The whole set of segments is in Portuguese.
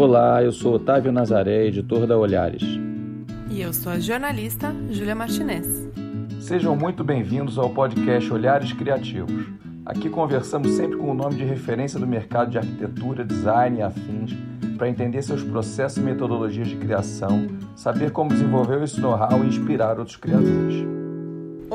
Olá, eu sou Otávio Nazaré, editor da Olhares. E eu sou a jornalista Júlia Martinez. Sejam muito bem-vindos ao podcast Olhares Criativos. Aqui conversamos sempre com o nome de referência do mercado de arquitetura, design e afins para entender seus processos e metodologias de criação, saber como desenvolver esse know-how e inspirar outros criadores.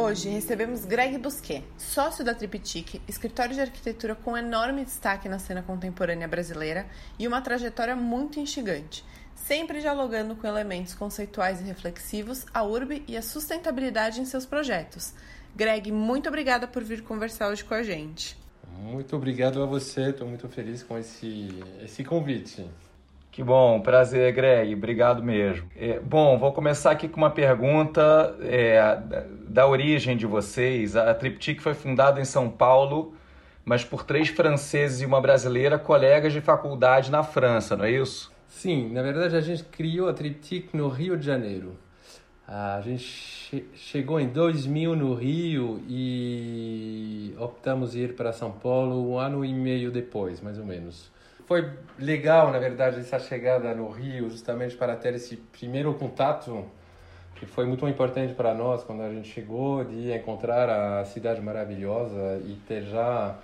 Hoje recebemos Greg Busquet, sócio da Triptych, escritório de arquitetura com enorme destaque na cena contemporânea brasileira e uma trajetória muito instigante, sempre dialogando com elementos conceituais e reflexivos, a urbe e a sustentabilidade em seus projetos. Greg, muito obrigada por vir conversar hoje com a gente. Muito obrigado a você, estou muito feliz com esse, esse convite. Que bom, prazer, Greg, obrigado mesmo. É, bom, vou começar aqui com uma pergunta é, da, origem de vocês. A Triptych foi fundada em São Paulo, mas por três franceses e uma brasileira, colegas de faculdade na França, não é isso? Sim, na verdade a gente criou a Triptych no Rio de Janeiro. A gente che chegou em 2000 no Rio e optamos ir para São Paulo um ano e meio depois, mais ou menos foi legal, na verdade, essa chegada no Rio, justamente para ter esse primeiro contato, que foi muito importante para nós quando a gente chegou, de encontrar a cidade maravilhosa e ter já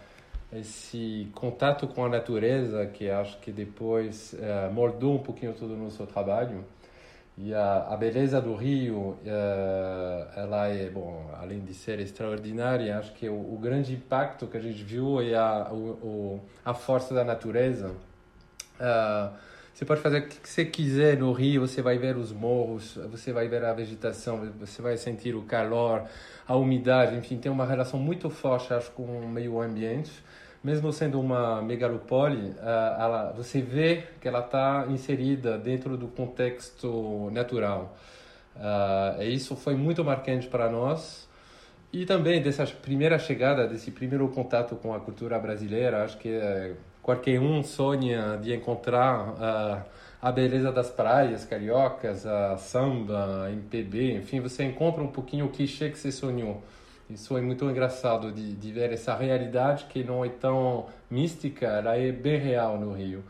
esse contato com a natureza, que acho que depois uh, moldou um pouquinho todo o nosso trabalho. E a, a beleza do Rio, uh, ela é, bom, além de ser extraordinária, acho que o, o grande impacto que a gente viu é a, o, a força da natureza. Uh, você pode fazer o que você quiser no Rio, você vai ver os morros, você vai ver a vegetação, você vai sentir o calor, a umidade, enfim, tem uma relação muito forte, acho, com o meio ambiente mesmo sendo uma megalopole, ela, você vê que ela está inserida dentro do contexto natural. Uh, isso foi muito marcante para nós. E também dessa primeira chegada, desse primeiro contato com a cultura brasileira, acho que uh, qualquer um sonha de encontrar uh, a beleza das praias cariocas, a samba, MPB, enfim, você encontra um pouquinho o clichê que você sonhou. Isso é muito engraçado de, de ver essa realidade que não é tão mística, ela é bem real no Rio.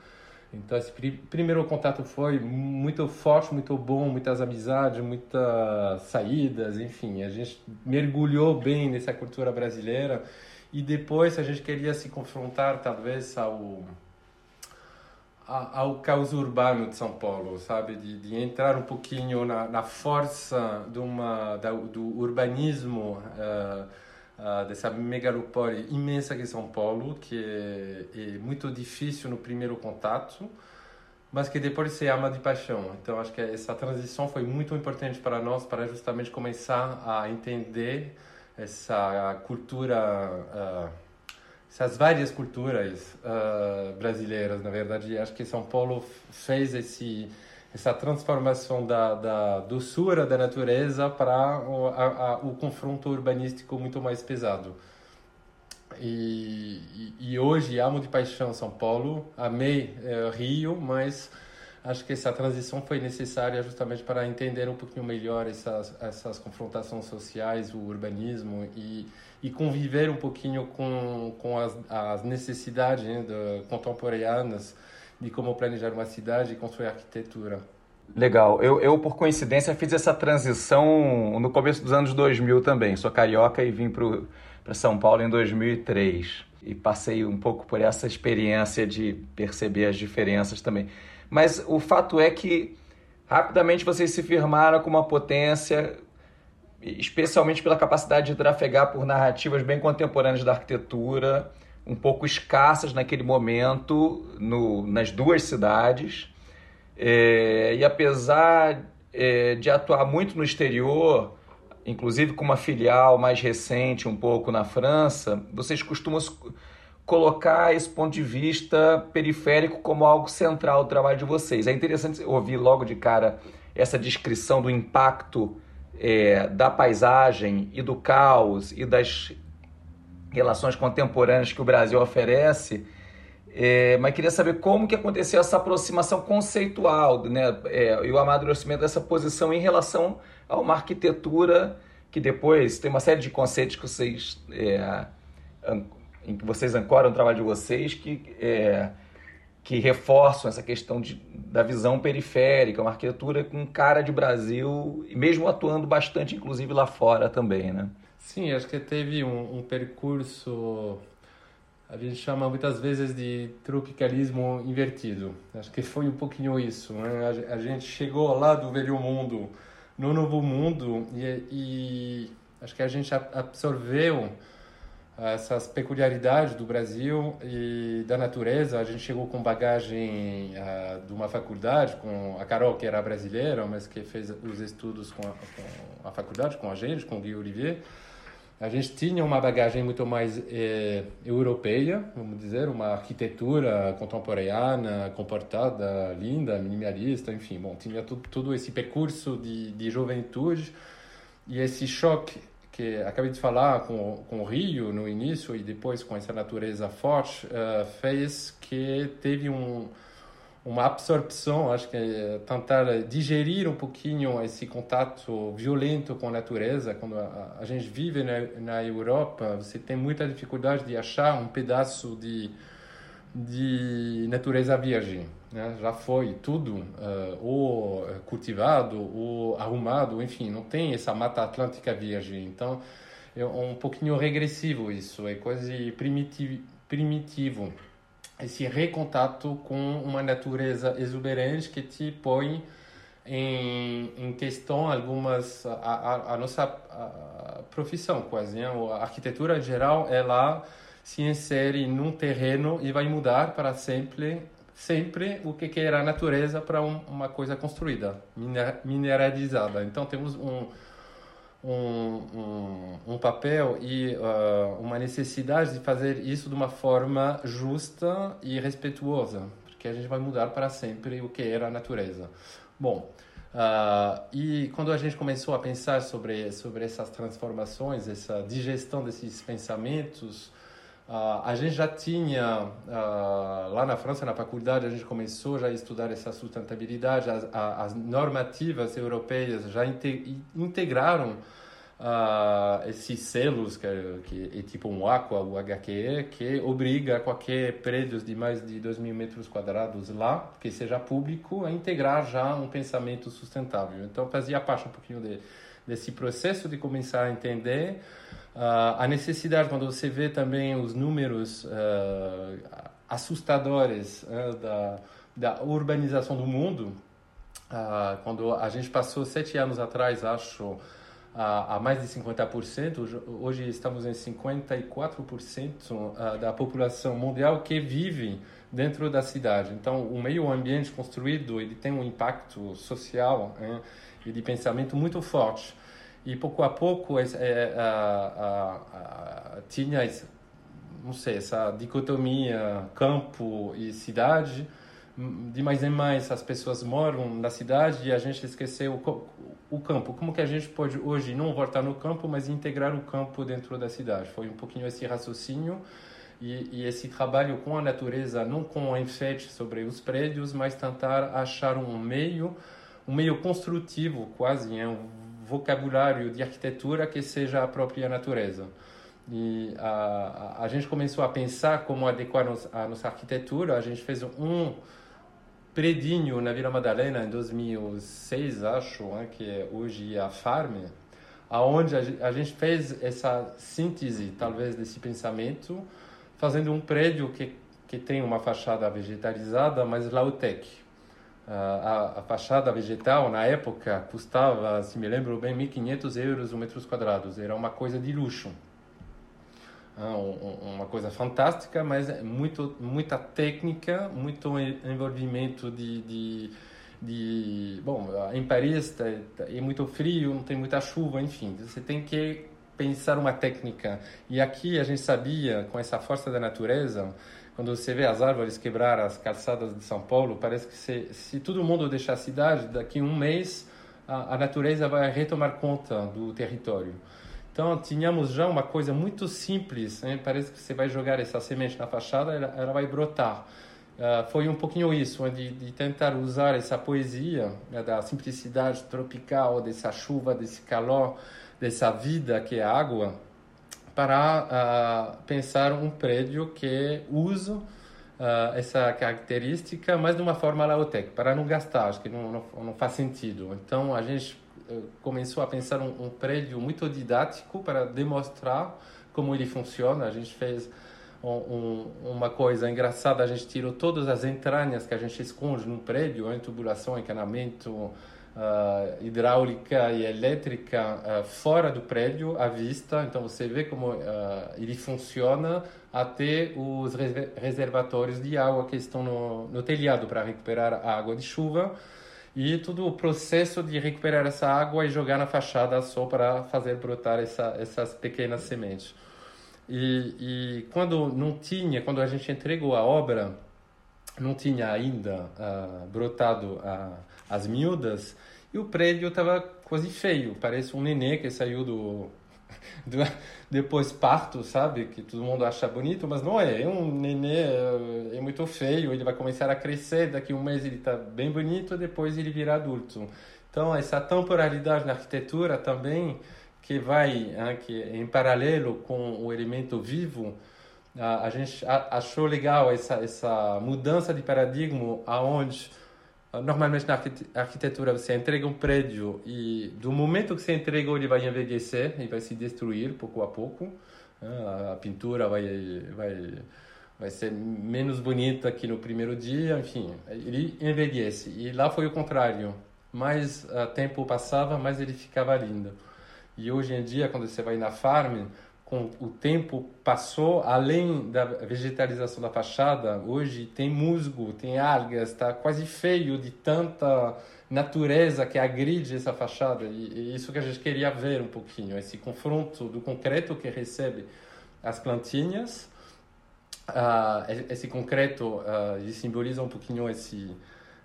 Então esse primeiro contato foi muito forte, muito bom, muitas amizades, muitas saídas, enfim, a gente mergulhou bem nessa cultura brasileira e depois a gente queria se confrontar talvez ao ao caos urbano de São Paulo, sabe? De, de entrar um pouquinho na, na força de uma, da, do urbanismo, uh, uh, dessa megalopole imensa que é São Paulo, que é, é, muito difícil no primeiro contato, mas que depois se ama de paixão. Então, acho que essa transição foi muito importante para nós, para justamente começar a entender essa cultura. Uh, essas várias culturas uh, brasileiras, na verdade, acho que São Paulo fez esse essa transformação da, da doçura da natureza para o, a, a, o confronto urbanístico muito mais pesado. E, e, e, hoje amo de paixão São Paulo, amei eh, Rio, mas acho que essa transição foi necessária justamente para entender um pouquinho melhor essas, essas confrontações sociais, o urbanismo e, e conviver um pouquinho com, com as, as necessidades né, de, contemporâneas de como planejar uma cidade e construir arquitetura. Legal. Eu, eu, por coincidência, fiz essa transição no começo dos anos 2000 também. Sou carioca e vim para São Paulo em 2003. E passei um pouco por essa experiência de perceber as diferenças também. Mas o fato é que rapidamente vocês se firmaram com uma potência, especialmente pela capacidade de trafegar por narrativas bem contemporâneas da arquitetura, um pouco escassas naquele momento no, nas duas cidades. É, e apesar é, de atuar muito no exterior, inclusive com uma filial mais recente, um pouco na França, vocês costumam colocar esse ponto de vista periférico como algo central do trabalho de vocês. É interessante ouvir logo de cara essa descrição do impacto é, da paisagem e do caos e das relações contemporâneas que o Brasil oferece. É, mas queria saber como que aconteceu essa aproximação conceitual né, é, e o amadurecimento dessa posição em relação a uma arquitetura que depois tem uma série de conceitos que vocês é, em que vocês ancoram o trabalho de vocês, que é, que reforçam essa questão de, da visão periférica, uma arquitetura com cara de Brasil, e mesmo atuando bastante, inclusive, lá fora também, né? Sim, acho que teve um, um percurso, a gente chama muitas vezes de tropicalismo invertido. Acho que foi um pouquinho isso. Né? A, a gente chegou lá do velho mundo no novo mundo e, e acho que a gente absorveu essas peculiaridades do Brasil e da natureza. A gente chegou com bagagem uh, de uma faculdade, com a Carol, que era brasileira, mas que fez os estudos com a, com a faculdade, com a gente, com o Gui Olivier. A gente tinha uma bagagem muito mais eh, europeia, vamos dizer, uma arquitetura contemporânea, comportada, linda, minimalista, enfim, bom, tinha tudo, todo esse percurso de, de juventude e esse choque que acabei de falar com, com o Rio no início e depois com essa natureza forte, uh, fez que teve um, uma absorção, acho que é tentar digerir um pouquinho esse contato violento com a natureza. Quando a, a gente vive na, na Europa, você tem muita dificuldade de achar um pedaço de, de natureza virgem. Né? Já foi tudo uh, ou cultivado ou arrumado, enfim, não tem essa mata atlântica virgem. Então, é um pouquinho regressivo isso, é quase primitivo. primitivo esse recontato com uma natureza exuberante que te põe em, em questão algumas a, a, a nossa a profissão quase né? a arquitetura em geral ela se insere num terreno e vai mudar para sempre sempre o que era a natureza para um, uma coisa construída mineralizada então temos um um, um, um papel e uh, uma necessidade de fazer isso de uma forma justa e respeituosa, porque a gente vai mudar para sempre o que era a natureza. Bom, uh, e quando a gente começou a pensar sobre, sobre essas transformações, essa digestão desses pensamentos, Uh, a gente já tinha, uh, lá na França, na faculdade, a gente começou já a estudar essa sustentabilidade, as, as normativas europeias já integraram uh, esses selos, que, que é tipo um aqua, o HQE, que obriga qualquer prédio de mais de 2 mil metros quadrados lá, que seja público, a integrar já um pensamento sustentável. Então, fazia parte um pouquinho de, desse processo de começar a entender Uh, a necessidade, quando você vê também os números uh, assustadores uh, da, da urbanização do mundo, quando a gente passou sete anos atrás, acho, a, mais de 50%, hoje estamos em 54% da população mundial que vive dentro da cidade. Então, o meio ambiente construído ele tem um impacto social hein, e de pensamento muito forte. E pouco a pouco é, é, a, a, a, tinha, não sei, essa dicotomia campo e cidade. De mais em mais as pessoas moram na cidade e a gente esqueceu o, o campo. Como que a gente pode hoje não voltar no campo, mas integrar o campo dentro da cidade? Foi um pouquinho esse raciocínio. E, e, esse trabalho com a natureza, não com enfeite sobre os prédios, mas tentar achar um meio, um meio construtivo quase, é um vocabulário de arquitetura que seja a própria natureza. E a, a, a gente começou a pensar como adequar nos, a nossa arquitetura. A gente fez um predinho na Vila Madalena em 2006, acho, né, que é hoje a Farm, aonde a gente fez essa síntese, talvez, desse pensamento, fazendo um prédio que, que tem uma fachada vegetalizada, mas low-tech a, a, fachada vegetal na época custava, se me lembro bem, 1.500 euros o metros quadrados. Era uma coisa de luxo. Ah, uma coisa fantástica, mas é muito, muita técnica, muito envolvimento de, de, de... Bom, em Paris tá, tá, é muito frio, não tem muita chuva, enfim. Você tem que pensar uma técnica. E aqui a gente sabia, com essa força da natureza, quando você vê as árvores quebrar as calçadas de São Paulo, parece que se, se todo mundo deixar a cidade, daqui a um mês a, a natureza vai retomar conta do território. Então, tínhamos já uma coisa muito simples, né? parece que você vai jogar essa semente na fachada, ela, ela vai brotar. Uh, foi um pouquinho isso, de, de tentar usar essa poesia né, da simplicidade tropical, dessa chuva, desse calor, dessa vida que é a água, para uh, pensar um prédio que usa uh, essa característica, mas de uma forma laotec, para não gastar, acho que não, não, não faz sentido. Então a gente uh, começou a pensar um, um, prédio muito didático para demonstrar como ele funciona. A gente fez um, um, uma coisa engraçada, a gente tirou todas as entranhas que a gente esconde no prédio, em tubulação, encanamento, uh, hidráulica e elétrica uh, fora do prédio à vista. Então você vê como uh, ele funciona até os reservatórios de água que estão no, no telhado para recuperar a água de chuva e todo o processo de recuperar essa água e jogar na fachada só para fazer brotar essa, essas pequenas sementes. E, e, quando não tinha, quando a gente entregou a obra, não tinha ainda uh, brotado uh, as miúdas e o prédio estava quase feio, parece um nenê que saiu do, do depois parto, sabe? Que todo mundo acha bonito, mas não é. É um nenê, é, é muito feio, ele vai começar a crescer, daqui a um mês ele está bem bonito, depois ele vira adulto. Então, essa temporalidade na arquitetura também, que vai hein, que em paralelo com o elemento vivo, a, a gente achou legal essa, essa mudança de paradigma aonde Normalmente na arquitetura você entrega um prédio e do momento que você entregou ele vai envelhecer e vai se destruir pouco a pouco. A pintura vai vai vai ser menos bonita que no primeiro dia, enfim, ele envelhece. E lá foi o contrário. Mais o tempo passava, mais ele ficava lindo. E hoje em dia, quando você vai na farm, com o tempo passou, além da vegetalização da fachada, hoje tem musgo, tem algas, está quase feio de tanta natureza que agride essa fachada. E, e isso que a gente queria ver um pouquinho, esse confronto do concreto que recebe as plantinhas. Uh, esse concreto uh, simboliza um pouquinho esse,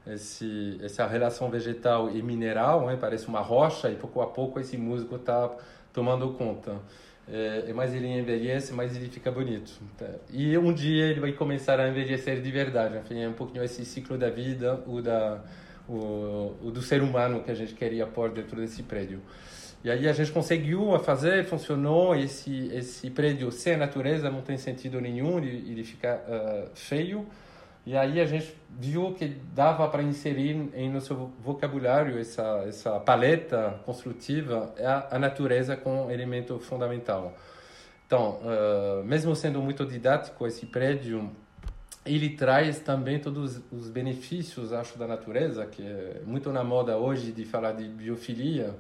esse, essa relação vegetal e mineral, né? parece uma rocha, e pouco a pouco esse musgo está tomando conta é, mais ele envelhece, mais ele fica bonito. Tá? E um dia ele vai começar a envelhecer de verdade. Enfim, é um pouquinho esse ciclo da vida, o, da, o, o do ser humano que a gente queria pôr dentro desse prédio. E aí a gente conseguiu fazer, funcionou. Esse, esse prédio sem natureza não tem sentido nenhum, ele, ele fica uh, feio. E aí a gente viu que dava para inserir em nosso vocabulário essa essa paleta construtiva a, a natureza como elemento fundamental. Então, uh, mesmo sendo muito didático esse prédio, ele traz também todos os benefícios, acho, da natureza, que é muito na moda hoje de falar de biofilia,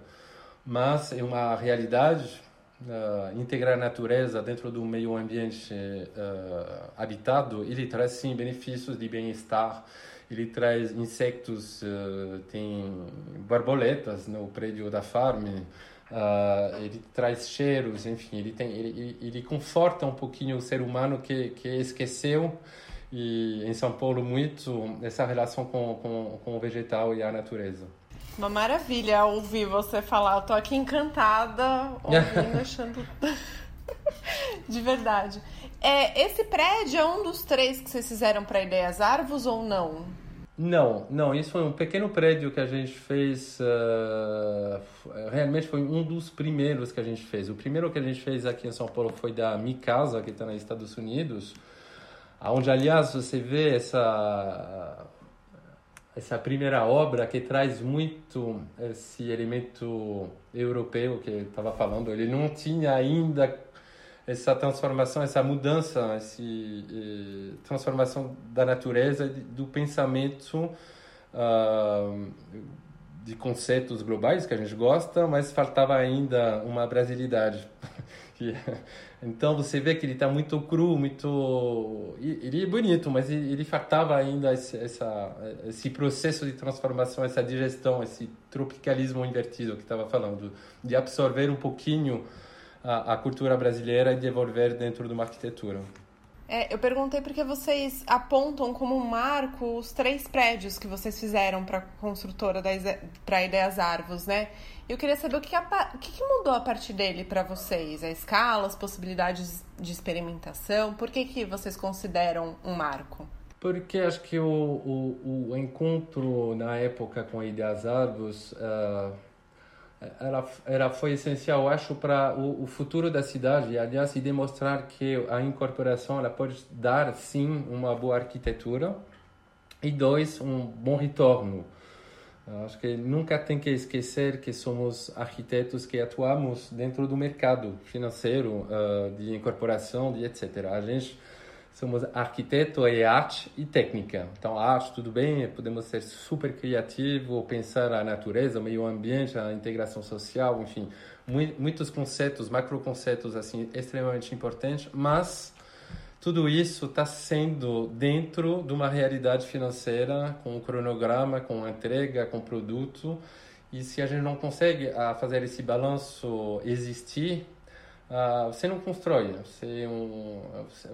mas é uma realidade uh, integrar a natureza dentro do meio ambiente uh, habitado, ele traz sim benefícios de bem-estar. Ele traz insectos, uh, tem borboletas no prédio da farm, ele traz cheiros, enfim, ele, tem, ele, ele conforta um pouquinho o ser humano que, que esqueceu e em São Paulo muito essa relação com, com, com o vegetal e a natureza. Uma maravilha ouvir você falar. Eu tô aqui encantada, ouvindo, achando. De verdade. É, esse prédio é um dos três que vocês fizeram para Ideias Arvos ou não? Não, não. Isso foi um pequeno prédio que a gente fez. Uh, realmente foi um dos primeiros que a gente fez. O primeiro que a gente fez aqui em São Paulo foi da Mi Casa, que está nos Estados Unidos, onde, aliás, você vê essa essa primeira obra que traz muito esse elemento europeu que estava falando. Ele não tinha ainda essa transformação, essa mudança, essa eh, transformação da natureza, do pensamento, uh, de conceitos globais que a gente gosta, mas faltava ainda uma brasilidade. Então você vê que ele está muito cru, muito. Ele é bonito, mas ele faltava ainda esse, essa, esse processo de transformação, essa digestão, esse tropicalismo invertido que estava falando, de absorver um pouquinho a, a cultura brasileira e devolver dentro de uma arquitetura. É, eu perguntei porque vocês apontam como marco os três prédios que vocês fizeram para a construtora para Ideias Arvos, né? Eu queria saber o que, a, o que mudou a partir dele para vocês? A escala, as possibilidades de experimentação? Por que, que vocês consideram um marco? Porque acho que o, o, o encontro na época com Ideias Arvos uh, ela, ela foi essencial, acho, para o, o, futuro da cidade. Aliás, e demonstrar que a incorporação ela pode dar, sim, uma boa arquitetura e, dois, um bom retorno. Acho que nunca tem que esquecer que somos arquitetos que atuamos dentro do mercado financeiro, uh, de incorporação, de etc. A gente somos arquiteto e arte e técnica. Então, arte, tudo bem, podemos ser super criativo, pensar a natureza, o meio ambiente, a integração social, enfim, muitos conceitos, macro conceitos assim extremamente importantes, mas tudo isso está sendo dentro de uma realidade financeira, com um cronograma, com entrega, com produto. E se a gente não consegue ah, fazer esse balanço existir, Uh, você não constrói, você, um,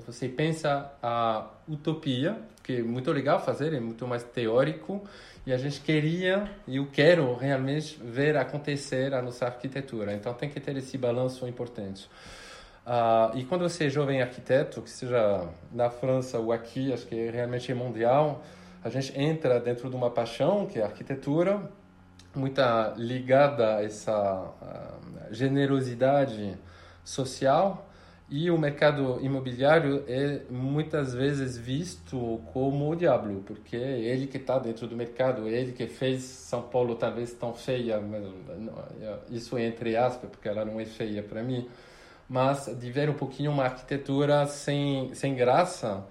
você pensa a utopia, que é muito legal fazer, é muito mais teórico, e a gente queria, e eu quero realmente ver acontecer a nossa arquitetura. Então tem que ter esse balanço importante. Uh, e quando você é jovem arquiteto, que seja na França ou aqui, acho que realmente é mundial, a gente entra dentro de uma paixão, que é a arquitetura, muita ligada a essa uh, generosidade social e o mercado imobiliário é muitas vezes visto como o diabo, porque é ele que está dentro do mercado, é ele que fez São Paulo talvez tão feia, isso é entre aspas, porque ela não é feia para mim, mas de ver um pouquinho uma arquitetura sem, sem graça,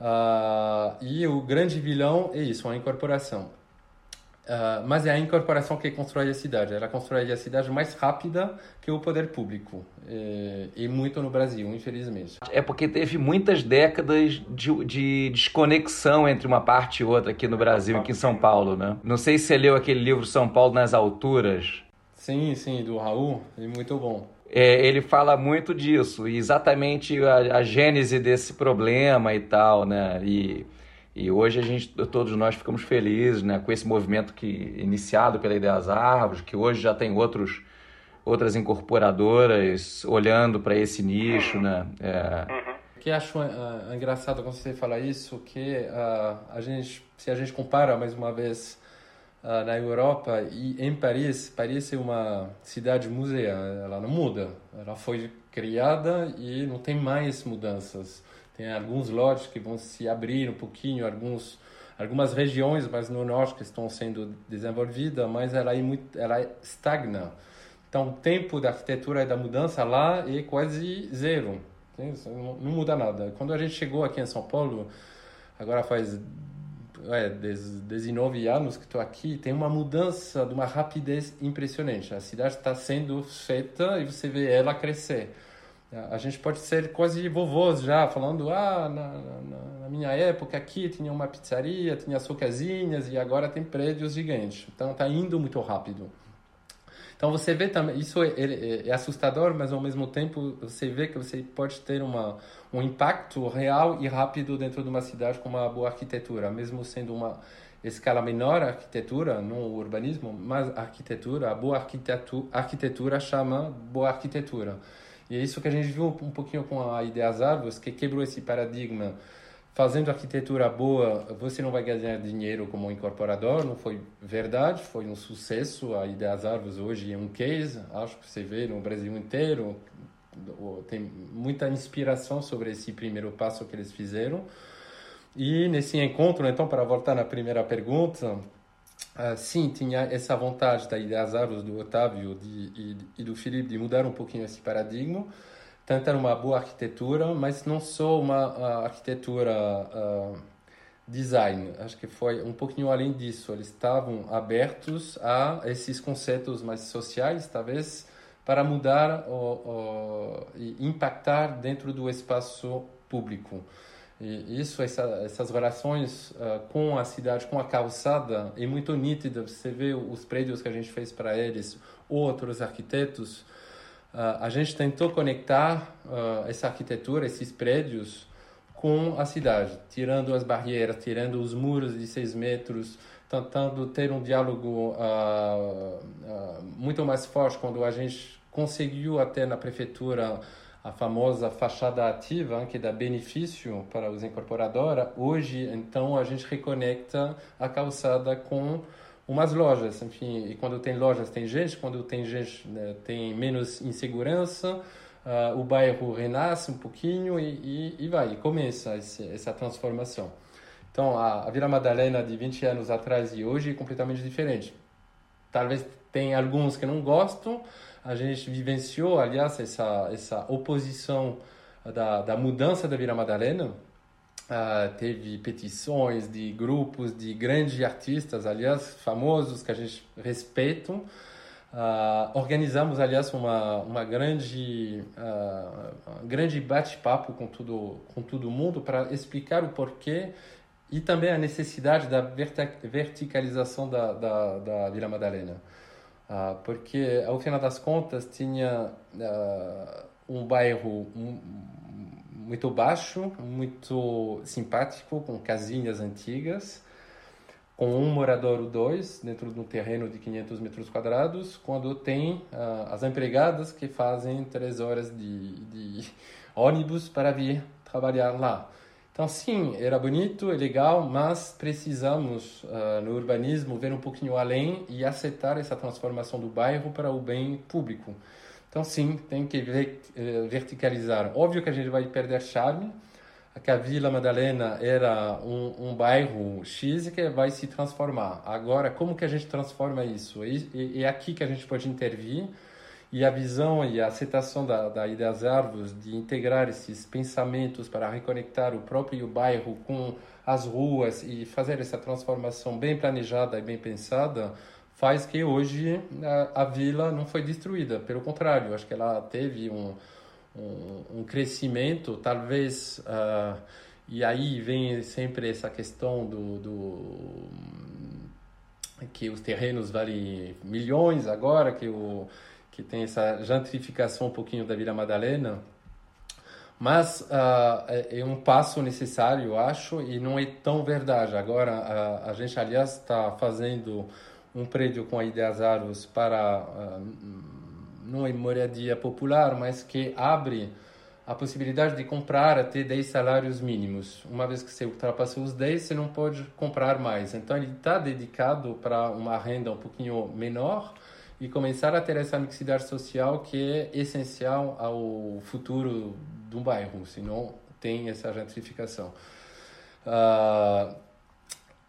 uh, e o grande vilão é isso, a incorporação. Uh, mas é a incorporação que constrói a cidade. Ela constrói a cidade mais rápida que o poder público. E, e muito no Brasil, infelizmente. É porque teve muitas décadas de, de, desconexão entre uma parte e outra aqui no Brasil, aqui em São Paulo, né? Não sei se você leu aquele livro São Paulo nas Alturas. Sim, sim, do Raul. É muito bom. É, ele fala muito disso, exatamente a, a gênese desse problema e tal, né? E e hoje a gente, todos nós ficamos felizes né, com esse movimento que iniciado pela Ideias Árvores, que hoje já tem outros, outras incorporadoras olhando para esse nicho. Né? É... O que acho uh, engraçado quando você fala isso, que uh, a gente, se a gente compara mais uma vez uh, na Europa e em Paris, Paris é uma cidade museu, ela não muda, ela foi criada e não tem mais mudanças. Tem alguns lotes que vão se abrir um pouquinho, alguns algumas regiões, mas no norte que estão sendo desenvolvidas, mas ela é muito, ela estagna. Então, o tempo da arquitetura e da mudança lá é quase zero. Não muda nada. Quando a gente chegou aqui em São Paulo, agora faz é, 19 anos que estou aqui, tem uma mudança de uma rapidez impressionante. A cidade está sendo feita e você vê ela crescer. A gente pode ser quase vovôs já, falando: ah, na, na, na, minha época aqui tinha uma pizzaria, tinha casinhas e agora tem prédios gigantes. Então está indo muito rápido. Então você vê também, isso é, é, é, assustador, mas ao mesmo tempo você vê que você pode ter uma, um impacto real e rápido dentro de uma cidade com uma boa arquitetura, mesmo sendo uma escala menor arquitetura, não o urbanismo, mas arquitetura, a boa arquitetura, arquitetura chama boa arquitetura. E é isso que a gente viu um pouquinho com a Ideias Árvores, que quebrou esse paradigma. Fazendo arquitetura boa, você não vai ganhar dinheiro como incorporador. Não foi verdade, foi um sucesso. A Ideias Árvores hoje é um case, acho que você vê no Brasil inteiro. Tem muita inspiração sobre esse primeiro passo que eles fizeram. E nesse encontro, então, para voltar na primeira pergunta, Uh, sim, tinha essa vontade da Ideias Árvores do Otávio de, e, e, do Felipe de mudar um pouquinho esse paradigma, tentar uma boa arquitetura, mas não só uma arquitetura uh, design. Acho que foi um pouquinho além disso. Eles estavam abertos a esses conceitos mais sociais, talvez, para mudar e impactar dentro do espaço público. E isso, essa, essas relações uh, com a cidade, com a calçada, é muito nítida. Você vê os prédios que a gente fez para eles, outros arquitetos. Uh, a gente tentou conectar uh, essa arquitetura, esses prédios, com a cidade, tirando as barreiras, tirando os muros de seis metros, tentando ter um diálogo muito mais forte quando a gente conseguiu até na prefeitura a famosa fachada ativa, que dá benefício para os incorporadores, hoje, então, a gente reconecta a calçada com umas lojas, enfim, e quando tem lojas tem gente, quando tem gente né, tem menos insegurança, uh, o bairro renasce um pouquinho e, e, e vai, e começa esse, essa transformação. Então, a, a Vila Madalena de 20 anos atrás e hoje é completamente diferente. Talvez tem alguns que não gostam, a gente vivenciou, aliás, essa, essa oposição da, da mudança da Vila Madalena, Uh, teve petições de grupos de grandes artistas, aliás, famosos, que a gente respeita. Uh, organizamos, aliás, uma, uma grande, uh, um grande bate-papo com todo, com todo mundo para explicar o porquê e também a necessidade da verticalização da, da, da Vila Madalena. Porque, ao final das contas, tinha um bairro muito baixo, muito simpático, com casinhas antigas, com um morador ou dois dentro de um terreno de 500 metros quadrados, quando tem uh, as empregadas que fazem três horas de, de ônibus para vir trabalhar lá. Então, sim, era bonito, é legal, mas precisamos, uh, no urbanismo, ver um pouquinho além e aceitar essa transformação do bairro para o bem público. Então, sim, tem que eh, verticalizar. Óbvio que a gente vai perder charme, que a Vila Madalena era um, um bairro X que vai se transformar. Agora, como que a gente transforma isso? É, é aqui que a gente pode intervir e a visão e a aceitação da, da Ideias Árvores de integrar esses pensamentos para reconectar o próprio bairro com as ruas e fazer essa transformação bem planejada e bem pensada faz que hoje a, a, vila não foi destruída. Pelo contrário, acho que ela teve um, um, um crescimento, talvez. Uh, e aí vem sempre essa questão do, do, que os terrenos valem milhões agora, que, o, que tem essa gentrificação um pouquinho da Vila Madalena. Mas uh, é, é, um passo necessário, eu acho, e não é tão verdade. Agora, a, a gente, aliás, está fazendo um prédio com ideias árvores para uh, não é moradia popular, mas que abre a possibilidade de comprar até 10 salários mínimos. Uma vez que você ultrapassou os 10, você não pode comprar mais. Então, ele está dedicado para uma renda um pouquinho menor e começar a ter essa mixidade social que é essencial ao futuro de um bairro, senão tem essa gentrificação. Uh,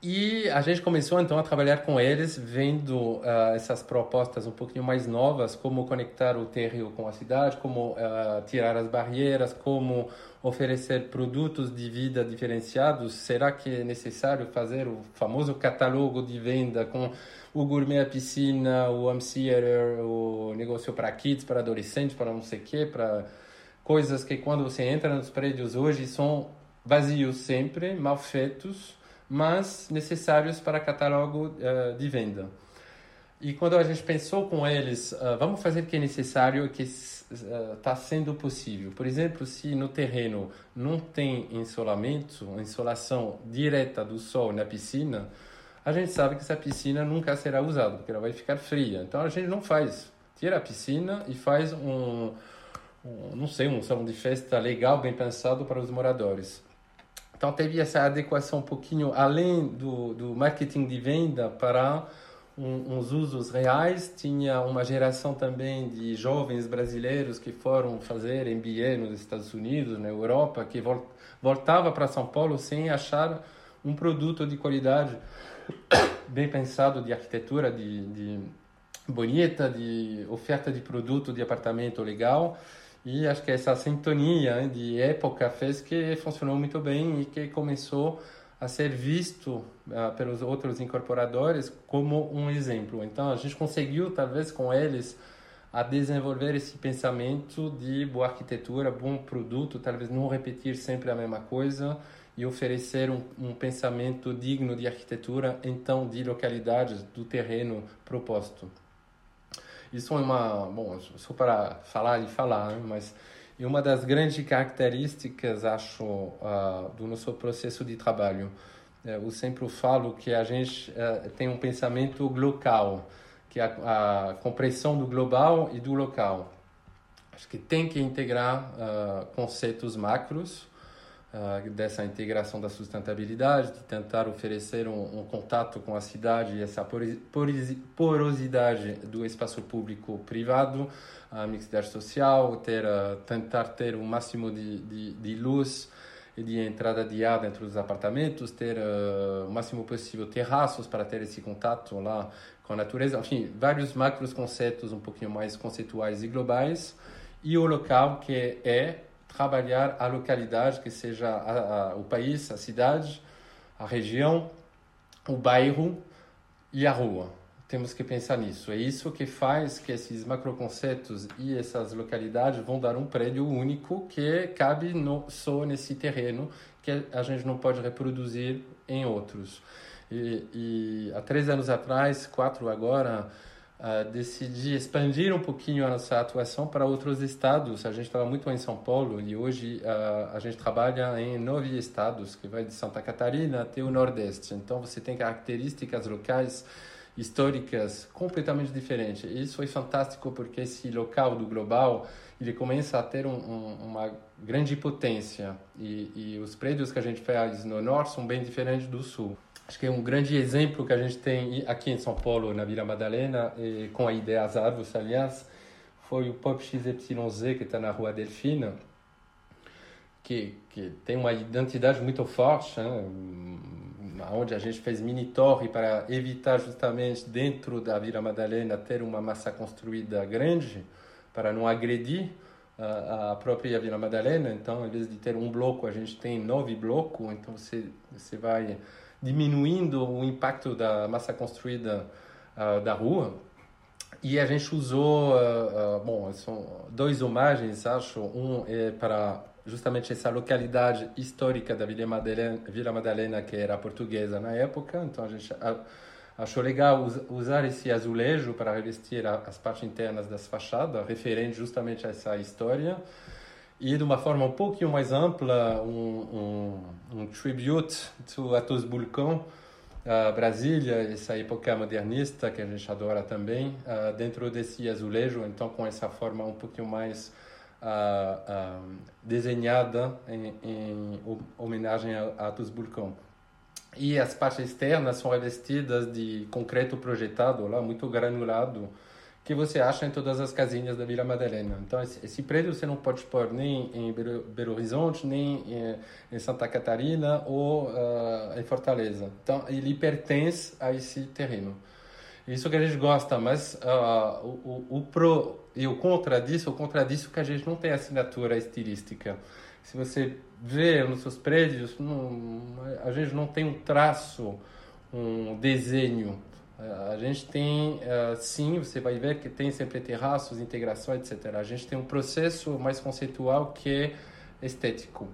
e a gente começou então a trabalhar com eles, vendo uh, essas propostas um pouquinho mais novas, como conectar o terreno com a cidade, como uh, tirar as barreiras, como oferecer produtos de vida diferenciados. Será que é necessário fazer o famoso catálogo de venda com o gourmet à piscina, o home theater, o negócio para kids, para adolescentes, para não sei o quê, para coisas que quando você entra nos prédios hoje são vazios sempre, mal feitos mas necessários para catálogo uh, de venda. E quando a gente pensou com eles, uh, vamos fazer o que é necessário, que está uh, sendo possível. Por exemplo, se no terreno não tem insolamento, insolação direta do sol na piscina, a gente sabe que essa piscina nunca será usada, porque ela vai ficar fria. Então a gente não faz. Tira a piscina e faz um, um não sei, um salão de festa legal, bem pensado para os moradores. Então teve essa adequação um pouquinho além do, do marketing de venda para uns usos reais. Tinha uma geração também de jovens brasileiros que foram fazer MBA nos Estados Unidos, na Europa, que voltava para São Paulo sem achar um produto de qualidade bem pensado de arquitetura, de, de bonita, de oferta de produto de apartamento legal. E acho que essa sintonia de época fez que funcionou muito bem e que começou a ser visto uh, pelos outros incorporadores como um exemplo. Então a gente conseguiu, talvez com eles, a desenvolver esse pensamento de boa arquitetura, bom produto, talvez não repetir sempre a mesma coisa e oferecer um, um pensamento digno de arquitetura, então de localidades do terreno proposto. Isso é uma, bom, só para falar e falar, mas é uma das grandes características, acho, uh, do nosso processo de trabalho. Uh, eu sempre falo que a gente uh, tem um pensamento local, que é a, a compreensão do global e do local. Acho que tem que integrar uh, conceitos macros, uh, dessa integração da sustentabilidade, de tentar oferecer um, um contato com a cidade e essa porosidade do espaço público-privado, a mixidade social, ter, uh, tentar ter o máximo de, de, de luz de entrada de ar dentro dos apartamentos, ter uh, o máximo possível terraços para ter esse contato lá com a natureza, enfim, vários macros conceitos um pouquinho mais conceituais e globais, e o local que é trabalhar a localidade, que seja a, a, o país, a cidade, a região, o bairro e a rua. Temos que pensar nisso. É isso que faz que esses macroconceitos e essas localidades vão dar um prédio único que cabe no, só nesse terreno, que a gente não pode reproduzir em outros. E, e há três anos atrás, quatro agora, uh, decidi expandir um pouquinho a nossa atuação para outros estados. A gente estava muito em São Paulo e hoje uh, a gente trabalha em nove estados, que vai de Santa Catarina até o Nordeste. Então você tem características locais históricas completamente diferentes. E isso foi fantástico porque esse local do global ele começa a ter um, um, uma grande potência e, e os prédios que a gente faz no norte são bem diferentes do sul. Acho que é um grande exemplo que a gente tem aqui em São Paulo, na Vila Madalena, e com a ideia das árvores, aliás, foi o Pop XYZ, que está na Rua Delfina, que, que tem uma identidade muito forte, né? onde a gente fez mini torre para evitar justamente dentro da Vila Madalena ter uma massa construída grande, para não agredir a, a própria Vila Madalena. Então, em vez de ter um bloco, a gente tem nove blocos, então você, você vai diminuindo o impacto da massa construída uh, da rua. E a gente usou, uh, bom, são dois homagens, acho. Um é para justamente essa localidade histórica da Vila Madalena, Vila Madalena que era portuguesa na época. Então a gente achou legal usar esse azulejo para revestir as partes internas das fachadas, referente justamente a essa história e de uma forma um pouquinho mais ampla, um, um, um tribute to Atos Bulcão, uh, Brasília, essa época modernista que a gente adora também, uh, dentro desse azulejo, então com essa forma um pouquinho mais uh, desenhada em, em, homenagem a Atos Bulcão. E as partes externas são revestidas de concreto projetado, lá muito granulado, que você acha em todas as casinhas da Vila Madalena. Então, esse, prédio você não pode pôr nem em Belo, Belo Horizonte, nem em, em, Santa Catarina ou uh, em Fortaleza. Então, ele pertence a esse terreno. Isso que a gente gosta, mas uh, o, o, o pro e o contra disso, o contra disso é que a gente não tem assinatura estilística. Se você vê nos seus prédios, não, a gente não tem um traço, um desenho a gente tem, eh, sim, você vai ver que tem sempre terraços, integração, etc. A gente tem um processo mais conceitual que é estético.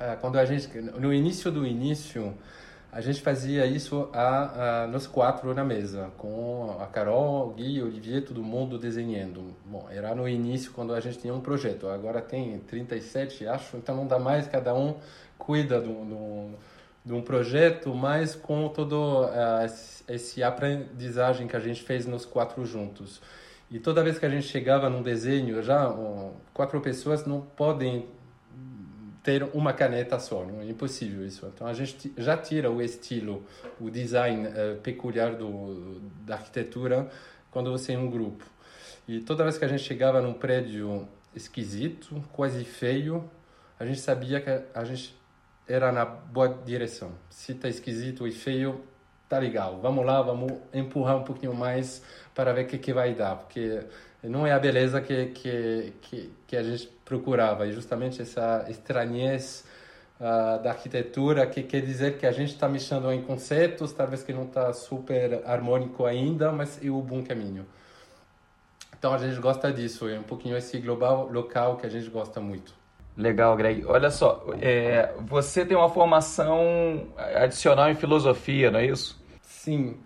Eh, quando a gente, no início do início, a gente fazia isso a, a, quatro na mesa, com a Carol, o Gui, o Olivier, todo mundo desenhando. Bom, era no início quando a gente tinha um projeto. Agora tem 37, acho, então não dá mais, cada um cuida do, do de um projeto, mas com todo uh, esse aprendizagem que a gente fez nos quatro juntos. E toda vez que a gente chegava num desenho, já quatro pessoas não podem ter uma caneta só, não é impossível isso. Então a gente já tira o estilo, o design uh, peculiar do, da arquitetura quando você é um grupo. E toda vez que a gente chegava num prédio esquisito, quase feio, a gente sabia que a gente era na boa direção. Se tá esquisito e feio, tá legal. Vamos lá, vamos empurrar um pouquinho mais para ver o que, que vai dar, porque não é a beleza que, que, que, que a gente procurava, e justamente essa estranhez uh, da arquitetura, que quer dizer que a gente está mexendo em conceitos, talvez que não está super harmônico ainda, mas é o bom caminho. Então a gente gosta disso, é um pouquinho esse global local que a gente gosta muito. Legal, Greg. Olha só, é, você tem uma formação adicional em filosofia, não é isso? Sim.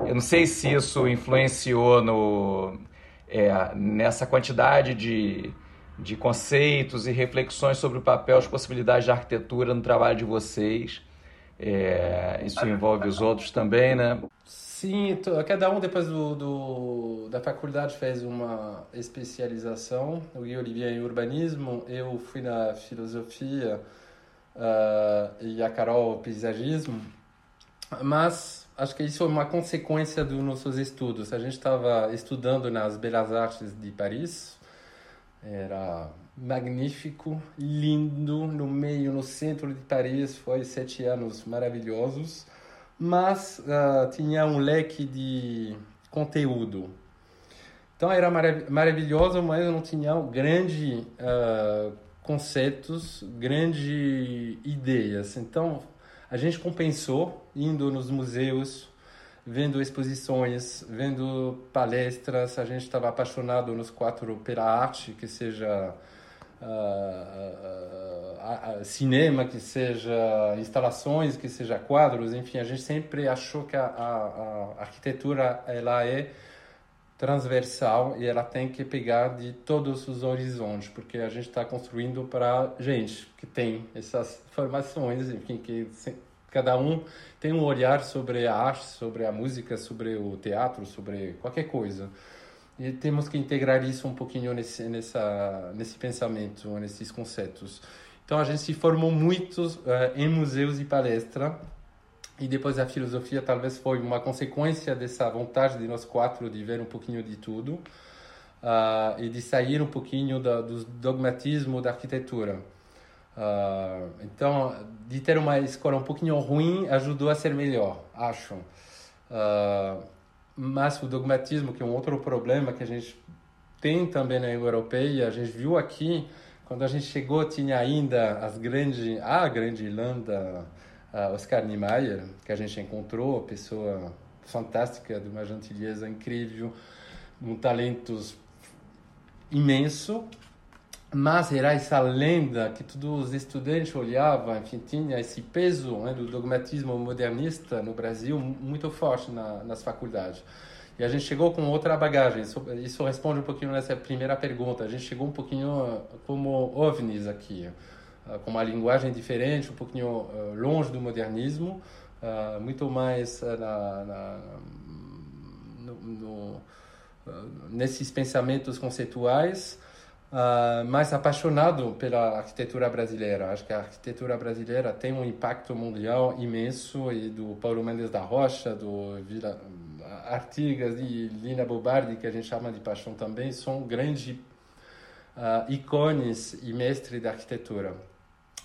Eu não sei se isso influenciou no, é, nessa quantidade de, de conceitos e reflexões sobre o papel, as possibilidades da arquitetura no trabalho de vocês. É, isso envolve os outros também, né? Sim, cada um depois do, do, da faculdade fez uma especialização. O Gui Olivier em urbanismo, eu fui na filosofia uh, e a Carol paisagismo, mas acho que isso é uma consequência dos nossos estudos. A gente estava estudando nas Belas Artes de Paris, era magnífico, lindo, no meio, no centro de Paris, foi sete anos maravilhosos, mas uh, tinha um leque de conteúdo. Então era marav maravilhoso, mas não tinha grandes uh, conceitos, grandes ideias. Então a gente compensou indo nos museus, vendo exposições, vendo palestras. A gente estava apaixonado nos quatro pela arte, que seja uh, uh, cinema, que seja instalações, que seja quadros. Enfim, a gente sempre achou que a, a, a arquitetura ela é transversal e ela tem que pegar de todos os horizontes, porque a gente está construindo para gente que tem essas formações, enfim, que cada um tem um olhar sobre a arte, sobre a música, sobre o teatro, sobre qualquer coisa. E temos que integrar isso um pouquinho nesse, nessa, nesse pensamento, nesses conceitos. Então a gente se formou muito uh, em museus e palestra e depois a filosofia talvez foi uma consequência dessa vontade de nós quatro de ver um pouquinho de tudo uh, e de sair um pouquinho da, do dogmatismo da arquitetura. Uh, então, de ter uma escola um pouquinho ruim ajudou a ser melhor, acho. Uh, mas o dogmatismo, que é um outro problema que a gente tem também na europeia, a gente viu aqui, quando a gente chegou, tinha ainda as grandes, a grande Irlanda, Oscar Niemeyer, que a gente encontrou, pessoa fantástica, de uma gentileza incrível, um talento imenso, mas era essa lenda que todos os estudantes olhavam, enfim, tinha esse peso né, do dogmatismo modernista no Brasil muito forte na, nas faculdades. E a gente chegou com outra bagagem. Isso, isso responde um pouquinho nessa primeira pergunta. A gente chegou um pouquinho como ovnis aqui, uh, com uma linguagem diferente, um pouquinho uh, longe do modernismo, muito mais na, na, no, no, nesses pensamentos conceituais uh, mais apaixonado pela arquitetura brasileira. Acho que a arquitetura brasileira tem um impacto mundial imenso e do Paulo Mendes da Rocha, do Vila Artigas e Lina Bobardi, que a gente chama de paixão também, são grandes uh, ícones e mestres da arquitetura.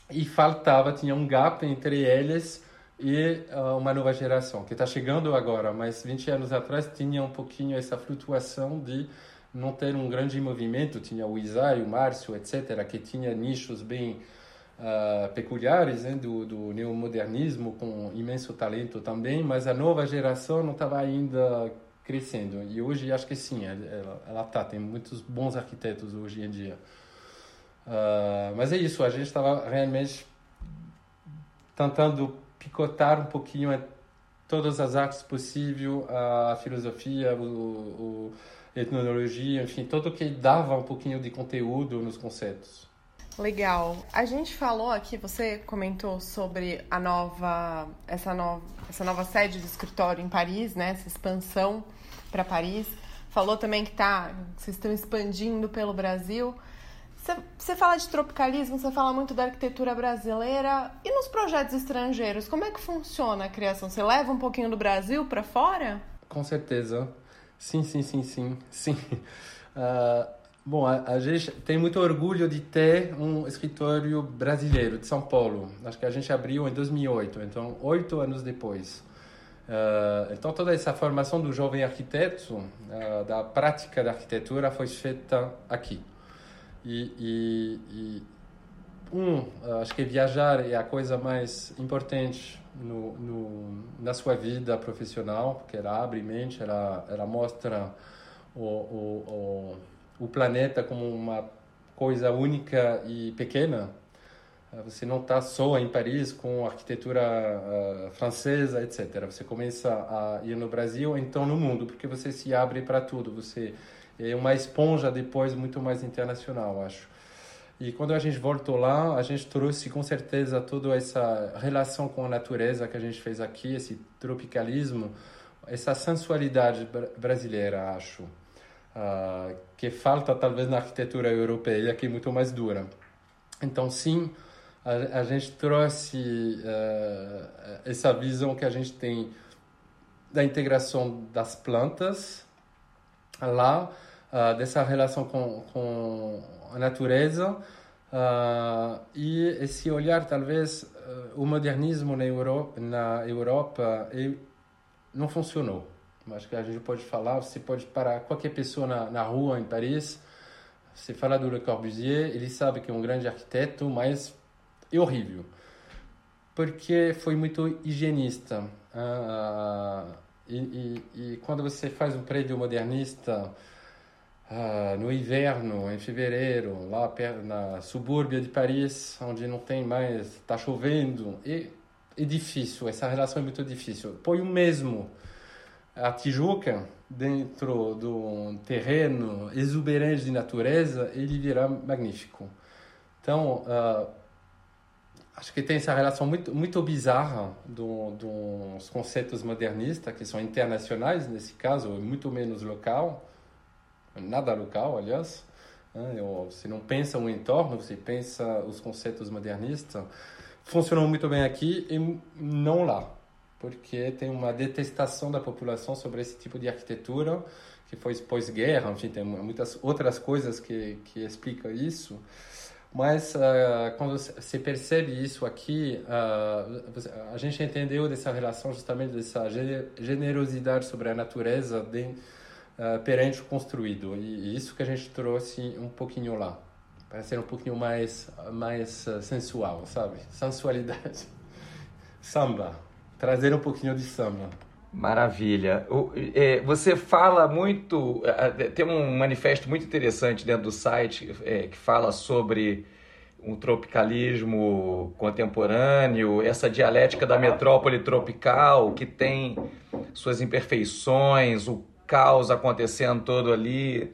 E faltava, tinha um gap entre eles e uh, uma nova geração, que está chegando agora, mas 20 anos atrás tinha um pouquinho essa flutuação de não ter um grande movimento, tinha o Isai, o Márcio, etc., que tinha nichos bem uh, peculiares né, do, do neomodernismo, com imenso talento também, mas a nova geração não estava ainda crescendo. E hoje acho que sim, ela está, tem muitos bons arquitetos hoje em dia. Uh, mas é isso, a gente estava realmente tentando picotar um pouquinho todas as artes possíveis, a filosofia, o, o etnologia, enfim, tudo que dava um pouquinho de conteúdo nos conceitos. Legal. A gente falou aqui, você comentou sobre a nova, essa nova, essa nova sede do escritório em Paris, né? Essa expansão para Paris. Falou também que tá, vocês estão expandindo pelo Brasil. Você, você fala de tropicalismo, você fala muito da arquitetura brasileira. E nos projetos estrangeiros, como é que funciona a criação? Você leva um pouquinho do Brasil para fora? Com certeza. Sim, sim, sim, sim, sim. Uh, bom, a, a, gente tem muito orgulho de ter um escritório brasileiro de São Paulo. Acho que a gente abriu em 2008, então oito anos depois. Uh, então toda essa formação do jovem arquiteto, uh, da prática da arquitetura, foi feita aqui. E, e, e um, acho que viajar é a coisa mais importante no, no, na sua vida profissional, porque ela abre mente, ela, ela mostra o, o, o, o planeta como uma coisa única e pequena. Você não está só em Paris com arquitetura uh, francesa, etc. Você começa a ir no Brasil, então no mundo, porque você se abre para tudo. Você é uma esponja depois muito mais internacional, acho. E quando a gente voltou lá, a gente trouxe com certeza toda essa relação com a natureza que a gente fez aqui, esse tropicalismo, essa sensualidade brasileira, acho, uh, que falta talvez na arquitetura europeia, que é muito mais dura. Então, sim, a, a gente trouxe uh, essa visão que a gente tem da integração das plantas lá, uh, dessa relação com, com a natureza uh, e esse olhar, talvez, o modernismo na Europa, na Europa não funcionou. Acho que a gente pode falar, você pode parar qualquer pessoa na, na rua em Paris, você fala do Le Corbusier, ele sabe que é um grande arquiteto, mas é horrível. Porque foi muito higienista. Ah, e, e, e, quando você faz um prédio modernista ah, no inverno, em fevereiro, lá na subúrbia de Paris, onde não tem mais, está chovendo, é, é difícil, essa relação é muito difícil. Põe o mesmo a Tijuca dentro de um terreno exuberante de natureza, ele virá magnífico. Então, uh, acho que tem essa relação muito, muito bizarra do, dos conceitos modernistas, que são internacionais nesse caso, muito menos local, nada local, aliás. Né? Você não pensa um entorno, você pensa os conceitos modernistas. Funcionam muito bem aqui e não lá, porque tem uma detestação da população sobre esse tipo de arquitetura que foi pós-guerra, enfim, tem muitas outras coisas que, que explicam isso. Mas uh, quando você percebe isso aqui, uh, a gente entendeu dessa relação justamente dessa generosidade sobre a natureza de, uh, perante o construído. E, isso que a gente trouxe um pouquinho lá, para ser um pouquinho mais, mais sensual, sabe? Sensualidade. Samba. Trazer um pouquinho de samba. Maravilha. É, você fala muito. Tem um manifesto muito interessante dentro do site é, que fala sobre um tropicalismo contemporâneo, essa dialética da metrópole tropical que tem suas imperfeições, o caos acontecendo todo ali.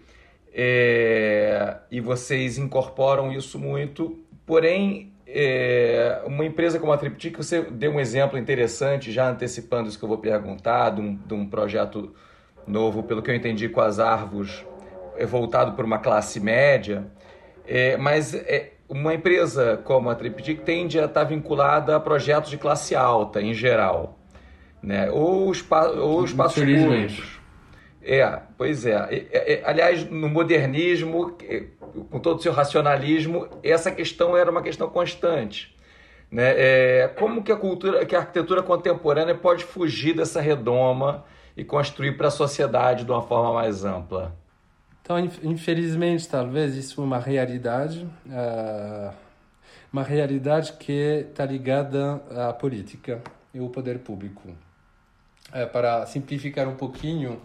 É, e vocês incorporam isso muito, porém é, uma empresa como a Triptych, você deu um exemplo interessante, já antecipando isso que eu vou perguntar, de um, de um projeto novo, pelo que eu entendi, com as árvores, é voltado para uma classe média, é, mas é, uma empresa como a Triptych tende a estar vinculada a projetos de classe alta, em geral, né? ou, espa ou espaços públicos. É, pois é. é, é aliás, no modernismo, com todo o seu racionalismo, essa questão era uma questão constante. Né? É, como que a cultura, que a arquitetura contemporânea pode fugir dessa redoma e construir para a sociedade de uma forma mais ampla? Então, infelizmente, talvez isso é uma realidade, uh, uma realidade que está ligada à política e ao poder público. Uh, para simplificar um pouquinho,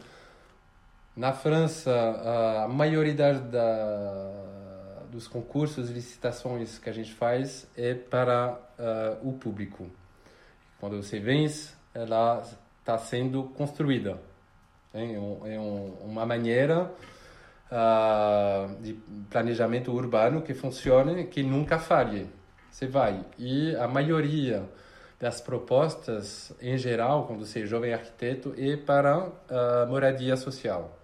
na França, a maioria da, dos concursos e licitações que a gente faz é para uh, o público. Quando você vence, ela está sendo construída. É, um, é um, uma maneira uh, de planejamento urbano que funcione, que nunca falhe. Você vai. E a maioria das propostas, em geral, quando você é jovem arquiteto, é para uh, moradia social.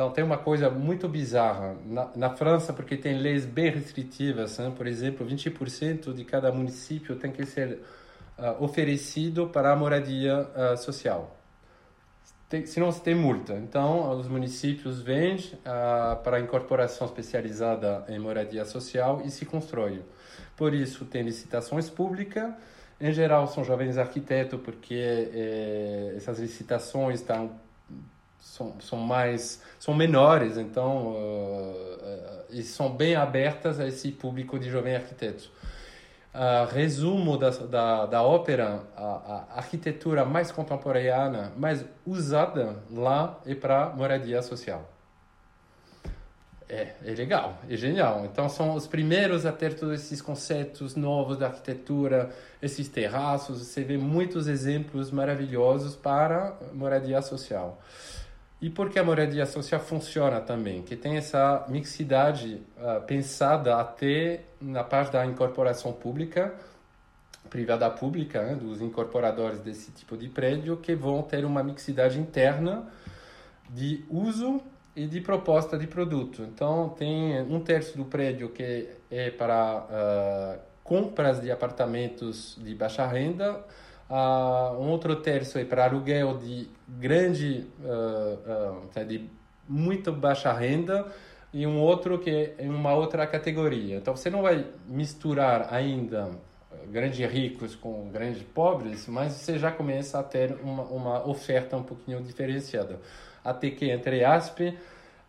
Então tem uma coisa muito bizarra na, na França, porque tem leis bem restritivas. Hein? Por exemplo, 20% de cada município tem que ser uh, oferecido para a moradia uh, social. Tem, senão você tem multa. Então os municípios vendem uh, para a incorporação especializada em moradia social e se constrói. Por isso tem licitações públicas. Em geral são jovens arquitetos, porque eh, essas licitações estão são, são mais são menores então uh, e são bem abertas a esse público de jovens arquitetos uh, resumo da, da, da ópera a, a, arquitetura mais contemporânea mais usada lá é para moradia social é, é legal, é genial. Então são os primeiros a ter todos esses conceitos novos da arquitetura, esses terraços. Você vê muitos exemplos maravilhosos para moradia social. E porque a moradia social funciona também, que tem essa mixidade uh, pensada até na parte da incorporação pública, privada pública, né, dos incorporadores desse tipo de prédio, que vão ter uma mixidade interna de uso e de proposta de produto. Então, tem um terço do prédio que é para uh, compras de apartamentos de baixa renda, uh, um outro terço é para aluguel de grande, uh, uh, de muito baixa renda, e um outro que é uma outra categoria. Então você não vai misturar ainda grandes ricos com grandes pobres, mas você já começa a ter uma, uma oferta um pouquinho diferenciada. Até que, entre aspas,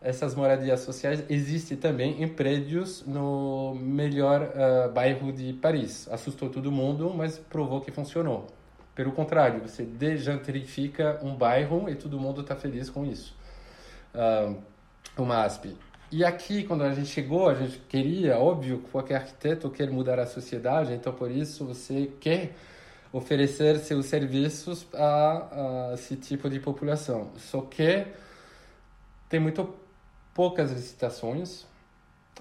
essas moradias sociais existem também em prédios no melhor uh, bairro de Paris. Assustou todo mundo, mas provou que funcionou. Pelo contrário, você dejantrifica um bairro e todo mundo está feliz com isso. Uh, uma ASP. E aqui, quando a gente chegou, a gente queria, óbvio, qualquer arquiteto quer mudar a sociedade, então por isso você quer oferecer seus serviços a, a esse tipo de população. Só que tem muito poucas licitações.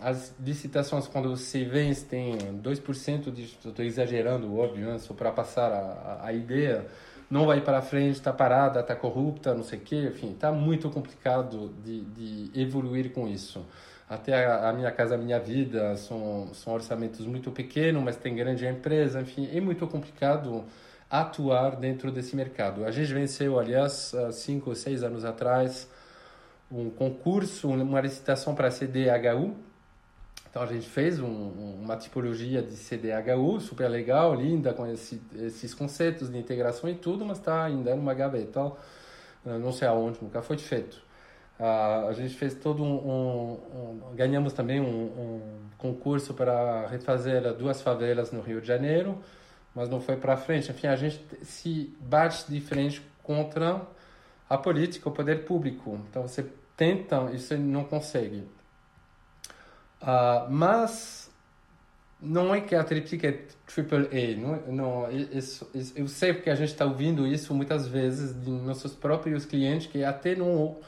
As licitações, quando você vence, tem 2% de. Estou exagerando, óbvio, né? só para passar a, a ideia. Não vai para frente, está parada, está corrupta, não sei o quê. Enfim, está muito complicado de, de evoluir com isso. Até a, a, Minha Casa Minha Vida são, são orçamentos muito pequenos, mas tem grande empresa. Enfim, é muito complicado atuar dentro desse mercado. A gente venceu, aliás, cinco ou seis anos atrás um concurso, uma licitação para CDHU. Então a gente fez um, uma tipologia de CDHU super legal, linda, com esse, esses conceitos de integração e tudo, mas está ainda numa gaveta, não sei aonde, nunca foi feito. Uh, a gente fez todo um, um, um ganhamos também um, concurso para refazer duas favelas no Rio de Janeiro, mas não foi para frente. Enfim, a gente se bate de frente contra a política, o poder público. Então você tentam e você não consegue. Uh, mas não é que a Triptych é triple A, não, não isso, isso, eu sei porque a gente está ouvindo isso muitas vezes de nossos próprios clientes que até não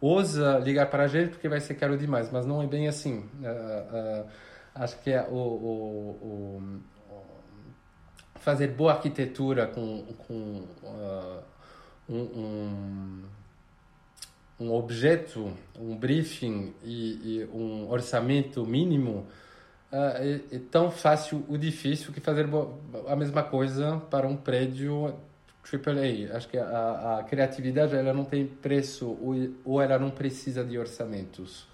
ousa ligar para a gente porque vai ser caro demais, mas não é bem assim. Uh, uh, acho que é o, o, o, fazer boa arquitetura com, com um, um um objeto, um briefing e, e um orçamento mínimo uh, é, é, tão fácil ou difícil que fazer a mesma coisa para um prédio AAA. Acho que a, a criatividade ela não tem preço ou, ou ela não precisa de orçamentos.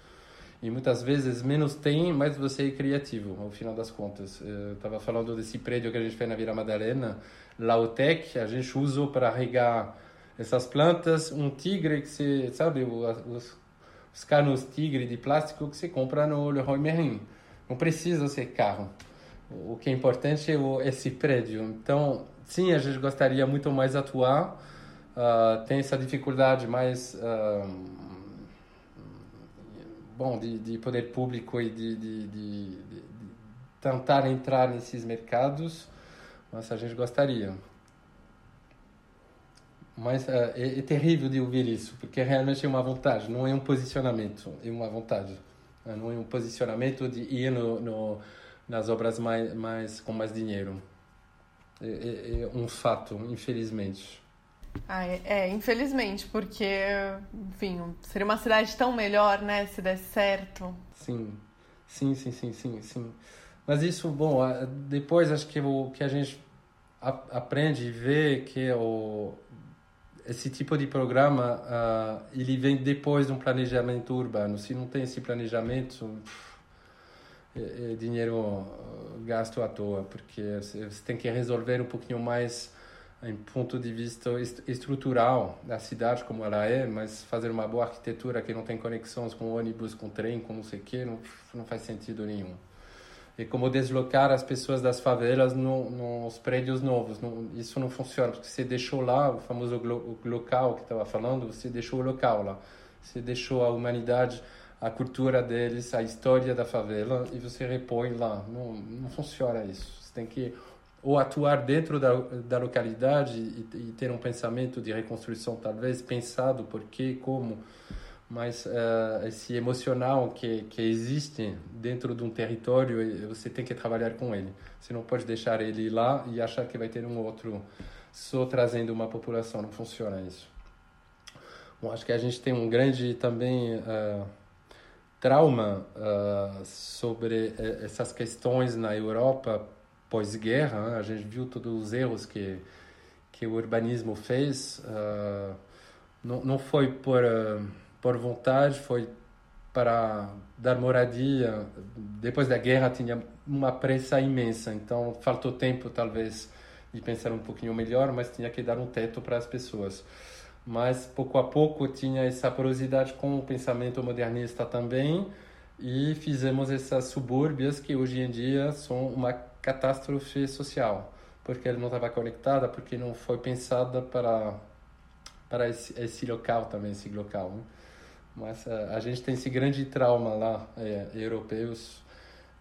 E muitas vezes menos tem, mais você é criativo, ao final das contas. Eu estava falando desse prédio que a gente fez na Vila Madalena, Lautec, a gente usou para regar essas plantas, um tigre que você, sabe, os, os canos tigre de plástico que você compra no Leroy Merlin. Não precisa ser carro. O que é importante é o, esse prédio. Então, sim, a gente gostaria muito mais atuar. Uh, tem essa dificuldade mais uh, bom de, de poder público e de, de, de, tentar entrar nesses mercados, mas a gente gostaria. Mas uh, é, é, terrível de ouvir isso, porque realmente é uma vontade, não é um posicionamento, é uma vontade. Uh, não é um posicionamento de ir no, no, nas obras mais, mais, com mais dinheiro. É, é, é um fato, infelizmente. Ah, é, é, infelizmente, porque, enfim, seria uma cidade tão melhor, né, se desse certo. Sim, sim, sim, sim, sim, sim. Mas isso, bom, depois acho que o que a gente aprende e vê que o esse tipo de programa uh, ele vem depois de um planejamento urbano. Se não tem esse planejamento, é, é dinheiro ah, gasto à toa, porque você tem que resolver um pouquinho mais em ponto de vista estrutural da cidade como ela é, mas fazer uma boa arquitetura que não tem conexões com ônibus, com trem, com não sei o que, não, não faz sentido nenhum e como deslocar as pessoas das favelas no, nos prédios novos. Não, isso não funciona, porque você deixou lá, o famoso o local que estava falando, você deixou o local lá. Você deixou a humanidade, a cultura deles, a história da favela e você repõe lá. Não, não funciona isso. Você tem que ou atuar dentro da, da localidade e, e ter um pensamento de reconstrução, talvez pensado por quê, como mas uh, esse emocional que, que existe dentro de um território, você tem que trabalhar com ele. Você não pode deixar ele lá e achar que vai ter um outro só trazendo uma população. Não funciona isso. Bom, acho que a gente tem um grande também uh, trauma uh, sobre essas questões na Europa pós-guerra. Né? A gente viu todos os erros que que o urbanismo fez. Não, não foi por por vontade, foi para dar moradia. Depois da guerra tinha uma pressa imensa, então faltou tempo talvez de pensar um pouquinho melhor, mas tinha que dar um teto para as pessoas. Mas pouco a pouco tinha essa porosidade com o pensamento modernista também e fizemos essas subúrbias que hoje em dia são uma catástrofe social, porque ela não estava conectada, porque não foi pensada para para esse, esse local também, esse local. Né? Mas a, a gente tem esse grande trauma lá, é, europeus,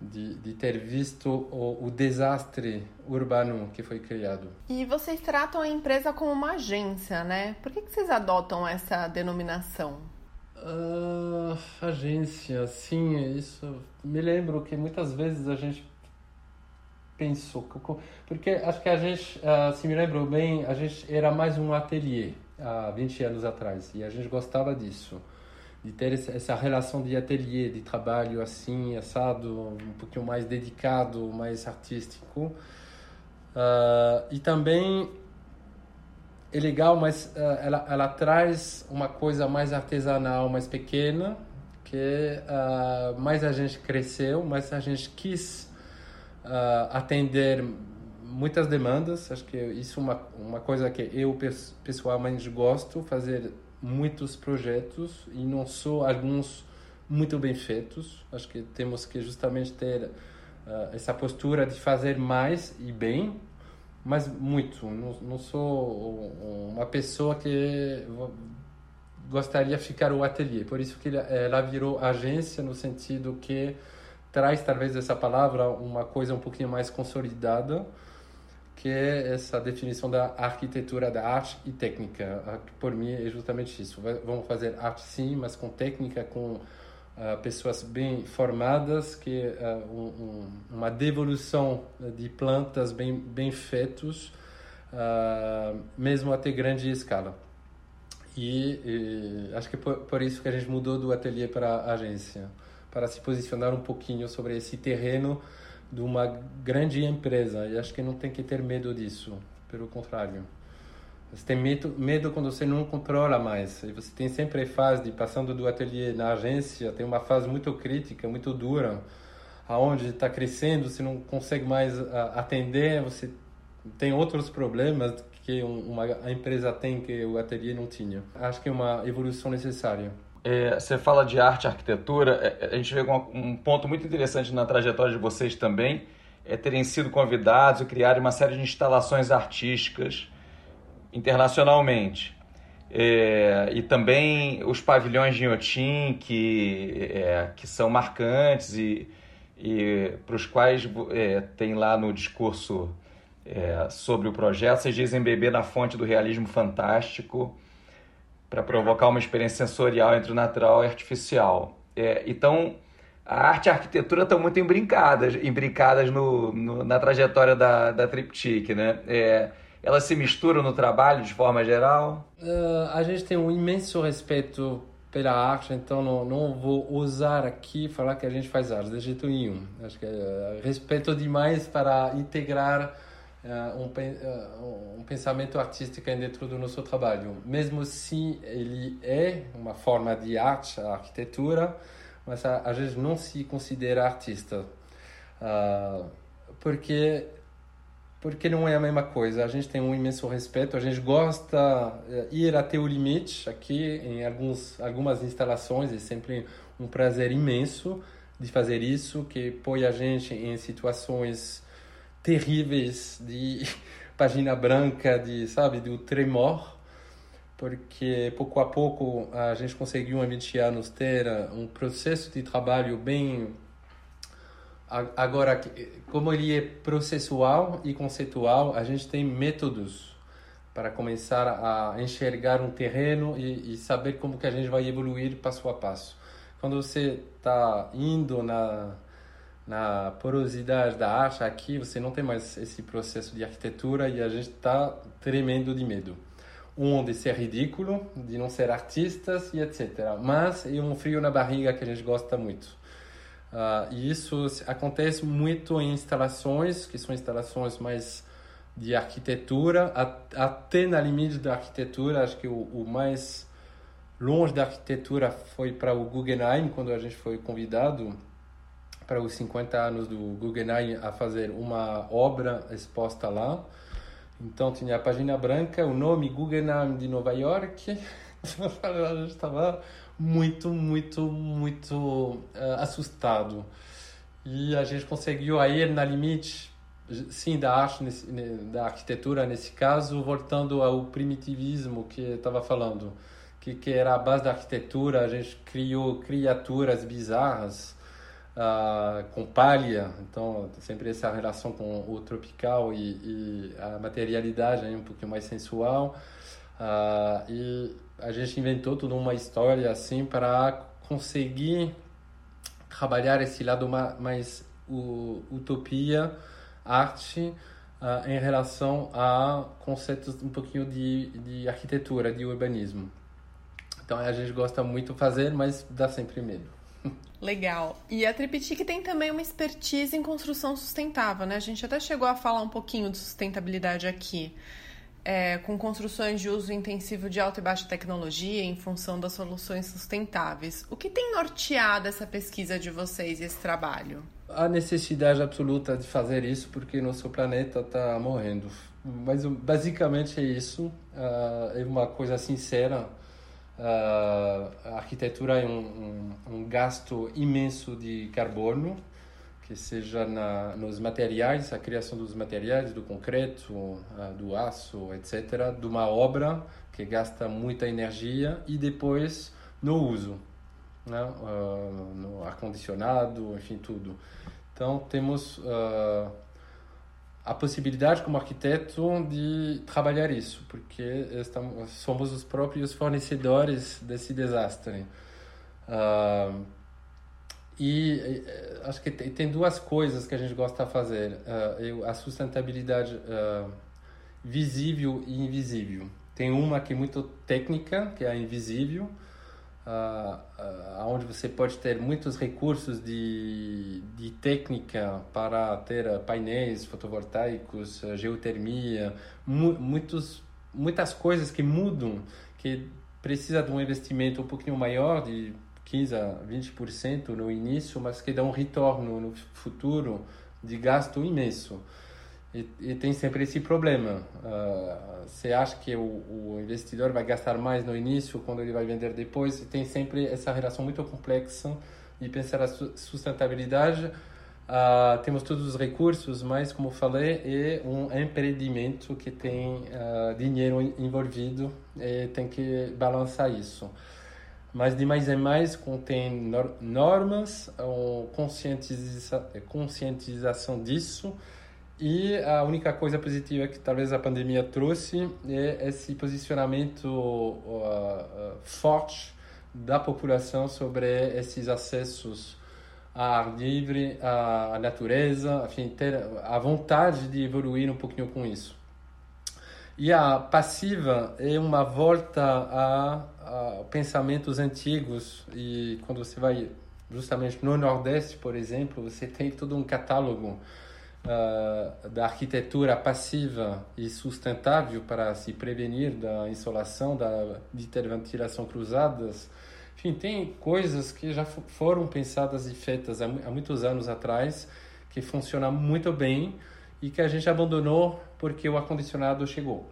de, de ter visto o, o desastre urbano que foi criado. E vocês tratam a empresa como uma agência, né? Por que, que vocês adotam essa denominação? Uh, agência, sim, isso. Me lembro que muitas vezes a gente pensou, porque acho que a gente, uh, se me lembro bem, a gente era mais um ateliê há 20 anos atrás e a gente gostava disso de ter essa relação de ateliê, de trabalho assim, assado, um pouquinho mais dedicado, mais artístico. Uh, e também é legal, mas uh, ela, ela traz uma coisa mais artesanal, mais pequena, que uh, mais a gente cresceu, mais a gente quis atender muitas demandas. Acho que isso é uma, uma coisa que eu pessoalmente gosto, fazer muitos projetos e não só alguns muito bem feitos. Acho que temos que justamente ter uh, essa postura de fazer mais e bem, mas muito. Não, não sou uma pessoa que gostaria de ficar o ateliê. Por isso que ela virou agência no sentido que traz talvez essa palavra uma coisa um pouquinho mais consolidada que é essa definição da arquitetura da arte e técnica. Ah, por mim é justamente isso. Vamos fazer arte sim, mas com técnica, com uh, pessoas bem formadas, que uh, um, um, uma devolução de plantas bem bem feitos, uh, mesmo até grande escala. E, e acho que por, por isso que a gente mudou do ateliê para a agência, para se posicionar um pouquinho sobre esse terreno de uma grande empresa. E acho que não tem que ter medo disso. Pelo contrário. Você tem medo, medo quando você não controla mais. E você tem sempre a fase de passando do ateliê na agência, tem uma fase muito crítica, muito dura, aonde está crescendo, você não consegue mais atender, você tem outros problemas que uma empresa tem que o ateliê não tinha. Acho que é uma evolução necessária. É, você fala de arte arquitetura, é, é a gente vê um, ponto muito interessante na trajetória de vocês também, é terem sido convidados e criarem uma série de instalações artísticas internacionalmente. É, e também os pavilhões de Inhotim, que, é, que são marcantes e, e para os quais tem lá no discurso sobre o projeto, vocês dizem beber na fonte do realismo fantástico, para provocar uma experiência sensorial entre o natural e artificial. É, então, a arte e a arquitetura estão muito embrincadas, embrincadas no, no, na trajetória da, da Triptych, né? É, elas se misturam no trabalho de forma geral? Uh, a gente tem um imenso respeito pela arte, então não, não vou usar aqui falar que a gente faz arte, de jeito nenhum. Acho que é respeito demais para integrar uh, um, uh, um pensamento artístico dentro do nosso trabalho. Mesmo se ele é uma forma de arte, a arquitetura, mas a gente não se considera artista. Porque porque não é a mesma coisa. A gente tem um imenso respeito, a gente gosta de ir até o limite. Aqui, em alguns, algumas instalações, é sempre um prazer imenso de fazer isso, que põe a gente em situações terríveis de página branca, de, sabe, do tremor, porque pouco a pouco a gente conseguiu em 20 anos ter um processo de trabalho bem agora como ele é processual e conceitual a gente tem métodos para começar a enxergar um terreno e, e saber como que a gente vai evoluir passo a passo. Quando você está indo na na porosidade da arte aqui você não tem mais esse processo de arquitetura e a gente está tremendo de medo. Um de ser ridículo de não ser artistas e etc mas é um frio na barriga que a gente gosta muito. Uh, e isso acontece muito em instalações, que são instalações mais de arquitetura, até na limite da arquitetura, acho que o, o mais longe da arquitetura foi para o Guggenheim, quando a gente foi convidado para os 50 anos do Guggenheim a fazer uma obra exposta lá. Então tinha a página branca, o nome Guggenheim de Nova York. gente estava muito, muito, muito uh, assustado. E a gente conseguiu aí na limite, sim, da arte, nesse, da arquitetura nesse caso, voltando ao primitivismo que estava falando, que, que era a base da arquitetura. A gente criou criaturas bizarras com palha, então sempre essa relação com o tropical e, e a materialidade aí um pouquinho mais sensual. Uh, e a gente inventou toda uma história assim para conseguir trabalhar esse lado mais utopia, arte, em relação a conceitos um pouquinho de, de arquitetura, de urbanismo. Então a gente gosta muito de fazer, mas dá sempre medo. Legal. E a Triptych tem também uma expertise em construção sustentável, né? A gente até chegou a falar um pouquinho de sustentabilidade aqui é, com construções de uso intensivo de alta e baixa tecnologia em função das soluções sustentáveis. O que tem norteado essa pesquisa de vocês e esse trabalho? A necessidade absoluta de fazer isso porque nosso planeta está morrendo. Mas basicamente é isso. Uh, é uma coisa sincera. Uh, a arquitetura é um, um, um gasto imenso de carbono que seja na, nos materiais, a criação dos materiais, do concreto, uh, do aço, etc., de uma obra que gasta muita energia e depois no uso, né? Uh, no ar-condicionado, enfim, tudo. Então, temos uh, a possibilidade, como arquiteto, de trabalhar isso, porque estamos, somos os próprios fornecedores desse desastre. Uh, e eh, acho que tem duas coisas que a gente gosta de fazer: uh, a sustentabilidade uh, visível e invisível. Tem uma que é muito técnica, que é a invisível, uh, uh, onde você pode ter muitos recursos de, de técnica para ter painéis fotovoltaicos, geotermia, mu muitos, muitas coisas que mudam, que precisa de um investimento um pouquinho maior de 15 a 20% no início, mas que dá um retorno no futuro de gasto imenso. E, e tem sempre esse problema. Uh, você acha que o, o, investidor vai gastar mais no início, quando ele vai vender depois, e tem sempre essa relação muito complexa de pensar a sustentabilidade. Uh, temos todos os recursos, mas, como falei, é um empreendimento que tem uh, dinheiro envolvido e tem que balançar isso. Mas de mais em mais contém normas, conscientiza conscientização disso e a única coisa positiva que talvez a pandemia trouxe é esse posicionamento uh, uh, forte da população sobre esses acessos a ar livre, à natureza, enfim, ter a vontade de evoluir um pouquinho com isso. E a passiva é uma volta a, a, pensamentos antigos. E quando você vai justamente no Nordeste, por exemplo, você tem todo um catálogo uh, da arquitetura passiva e sustentável para se prevenir da insolação, da, de ter ventilação cruzadas. Enfim, tem coisas que já foram pensadas e feitas há, há muitos anos atrás que funcionam muito bem e que a gente abandonou porque o ar-condicionado chegou.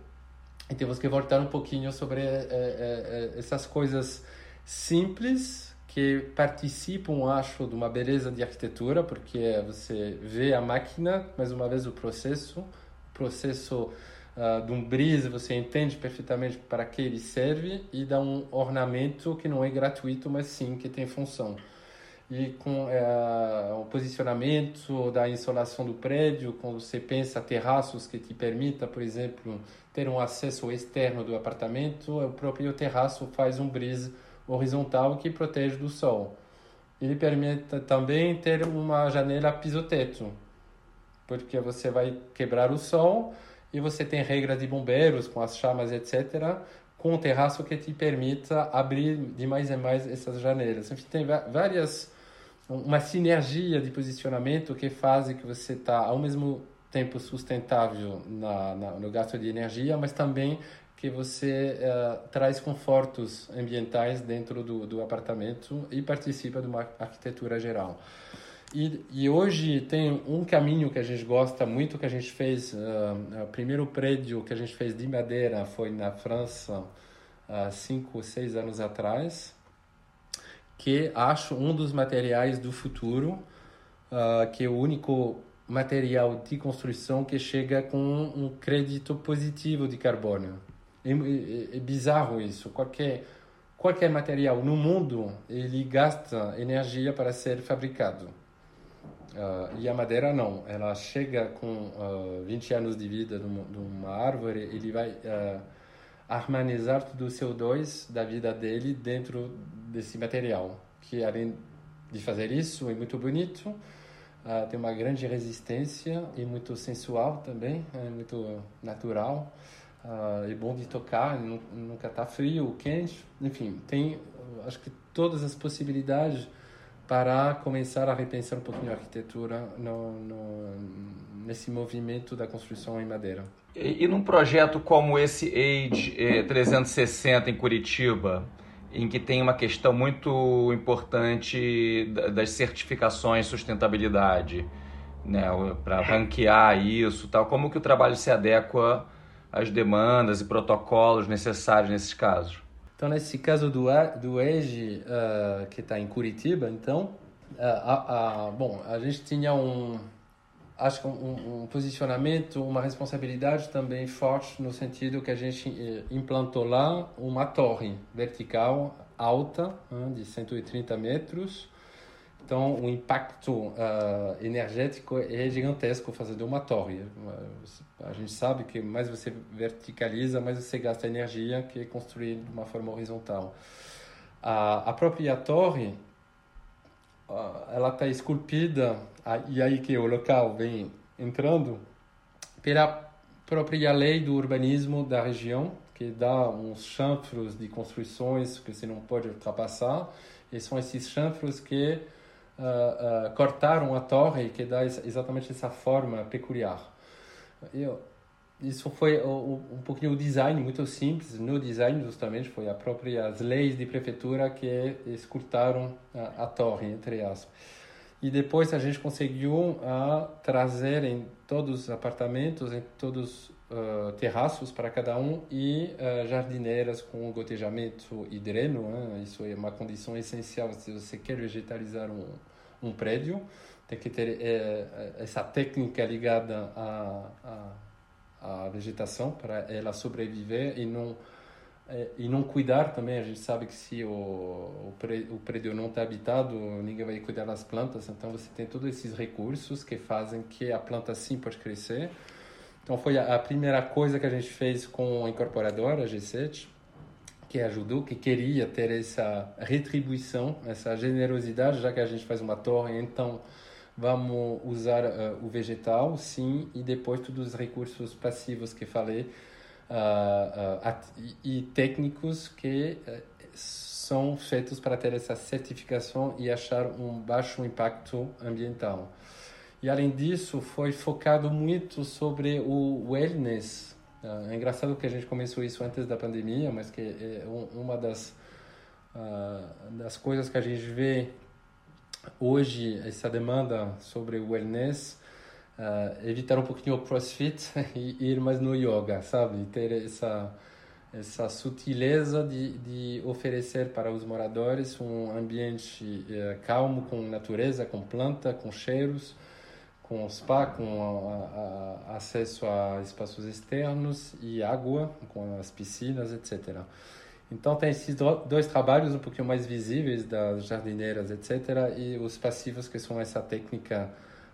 E temos que voltar um pouquinho sobre é, é, essas coisas simples que participam, acho, de uma beleza de arquitetura, porque você vê a máquina, mais uma vez o processo, o processo uh, de um brise, você entende perfeitamente para que ele serve e dá um ornamento que não é gratuito, mas sim que tem função. E com é, o posicionamento da insolação do prédio, quando você pensa terraços que te permita, por exemplo, ter um acesso externo do apartamento, o próprio terraço faz um brise horizontal que protege do sol. Ele permite também ter uma janela piso-teto, porque você vai quebrar o sol e você tem regras de bombeiros com as chamas, etc., com um terraço que te permita abrir de mais em mais essas janelas. Enfim, tem várias uma sinergia de posicionamento que faz que você está ao mesmo tempo sustentável na, na, no gasto de energia, mas também que você uh, traz confortos ambientais dentro do, do apartamento e participa de uma arquitetura geral. E, e, hoje tem um caminho que a gente gosta muito, que a gente fez, uh, o primeiro prédio que a gente fez de madeira foi na França, há uh, cinco seis anos atrás, que acho um dos materiais do futuro, uh, que é o único material de construção que chega com um crédito positivo de carbono. É, é, é bizarro isso. Qualquer qualquer material no mundo ele gasta energia para ser fabricado. Uh, e a madeira não, ela chega com uh, ah, 20 anos de vida de uma, árvore, ele vai uh, harmonizar todo o CO2 da vida dele dentro desse material, que além de fazer isso é muito bonito, uh, tem uma grande resistência e muito sensual também, é muito natural, uh, é bom de tocar, nunca está frio quente, enfim, tem acho que todas as possibilidades para começar a repensar um pouquinho a arquitetura no, no, nesse movimento da construção em madeira. E, e num projeto como esse Age eh, 360 em Curitiba, em que tem uma questão muito importante das certificações de sustentabilidade, né, para ranquear isso, tal, como que o trabalho se adequa às demandas e protocolos necessários nesses casos? Então, nesse caso do, do EGE, uh, que está em Curitiba, então, uh, a, bom, a gente tinha um, acho que um, um, posicionamento, uma responsabilidade também forte no sentido que a gente eh, implantou lá uma torre vertical alta, hein, de 130 metros, então, o impacto uh, energético é gigantesco fazendo uma torre. A gente sabe que mais você verticaliza, mais você gasta energia que construir de uma forma horizontal. A, a própria torre, ela está esculpida, e aí que o local vem entrando, pela própria lei do urbanismo da região, que dá uns chanfros de construções que você não pode ultrapassar, e são esses chanfros que uh, uh, cortaram a torre que dá exatamente essa forma peculiar. Eu, isso foi um, pouquinho o design muito simples. No design, justamente, foi a própria as leis de prefeitura que escutaram a, a torre, entre aspas. E depois a gente conseguiu uh, trazer em todos os apartamentos, em todos uh, terraços para cada um e uh, jardineiras com gotejamento e dreno. Né? Isso é uma condição essencial se você quer vegetalizar um, um prédio. Tem que ter é, essa técnica ligada à, à, à vegetação para ela sobreviver e não é, e não cuidar também. A gente sabe que se o, o, prédio não está habitado, ninguém vai cuidar das plantas. Então você tem todos esses recursos que fazem que a planta sim pode crescer então foi a, primeira coisa que a gente fez com a incorporadora G7, que ajudou, que queria ter essa retribuição, essa generosidade, já que a gente faz uma torre, então vamos usar uh, o vegetal, sim, e depois todos os recursos passivos que falei uh, uh, e técnicos que são feitos para ter essa certificação e achar um baixo impacto ambiental. E além disso, foi focado muito sobre o wellness. É engraçado que a gente começou isso antes da pandemia, mas que é uma das, das coisas que a gente vê hoje, essa demanda sobre o wellness, uh, evitar um pouquinho o crossfit e ir mais no yoga, sabe? Ter essa essa sutileza de, de oferecer para os moradores um ambiente uh, calmo, com natureza, com planta, com cheiros, com spa, com a, a, acesso a espaços externos e água, com as piscinas, etc. Então tem esses dois trabalhos um pouquinho mais visíveis das jardineiras, etc. E os passivos que são essa técnica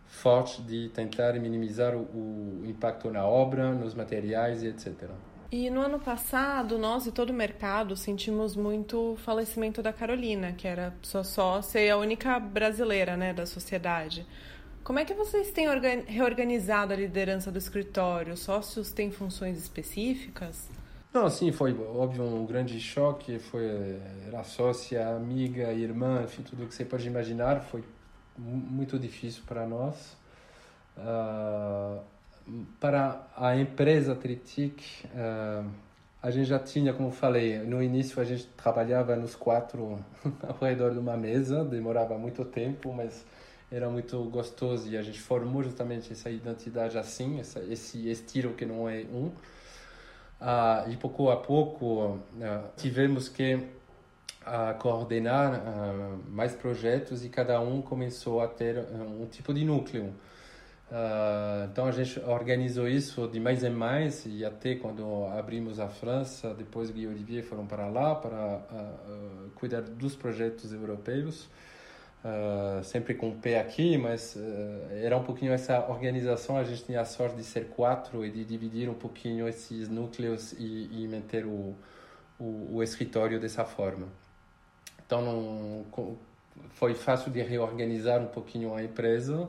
forte de tentar minimizar o, o impacto na obra, nos materiais e etc. E no ano passado, nós e todo o mercado sentimos muito o falecimento da Carolina, que era sua sócia e a única brasileira né, da sociedade. Como é que vocês têm reorganizado a liderança do escritório? Os sócios têm funções específicas? Não, sim, foi óbvio um grande choque. Foi era sócia, amiga, irmã, enfim, tudo que você pode imaginar. Foi muito difícil para nós. Uh, para a empresa Tritic, uh, a gente já tinha, como falei, no início a gente trabalhava nos quatro ao redor de uma mesa, demorava muito tempo, mas era muito gostoso e a gente formou justamente essa identidade assim, essa, esse estilo que não é um. Uh, pouco a pouco uh, tivemos que uh, coordenar mais projetos e cada um começou a ter um tipo de núcleo. então a gente organizou isso de mais em mais e até quando abrimos a França, depois Guy e Olivier foram para lá para cuidar dos projetos europeus. Uh, sempre com o pé aqui, mas uh, era um pouquinho essa organização. A gente tinha a sorte de ser quatro e de dividir um pouquinho esses núcleos e, e manter o, o, o, escritório dessa forma. Então, não, foi fácil de reorganizar um pouquinho a empresa.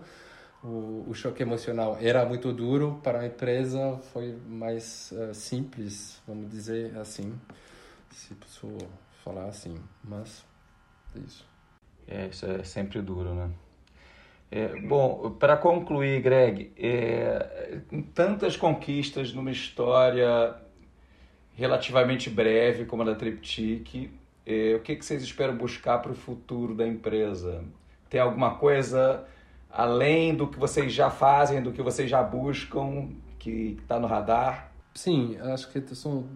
O, o choque emocional era muito duro para a empresa, foi mais uh, simples, vamos dizer assim, se posso falar assim, mas é isso. É, isso é sempre duro, né? É, bom, para concluir, Greg, é, tantas conquistas numa história relativamente breve como a da Triptych, é, o que, que vocês esperam buscar para o futuro da empresa? Tem alguma coisa além do que vocês já fazem, do que vocês já buscam, que está no radar? Sim, acho que são,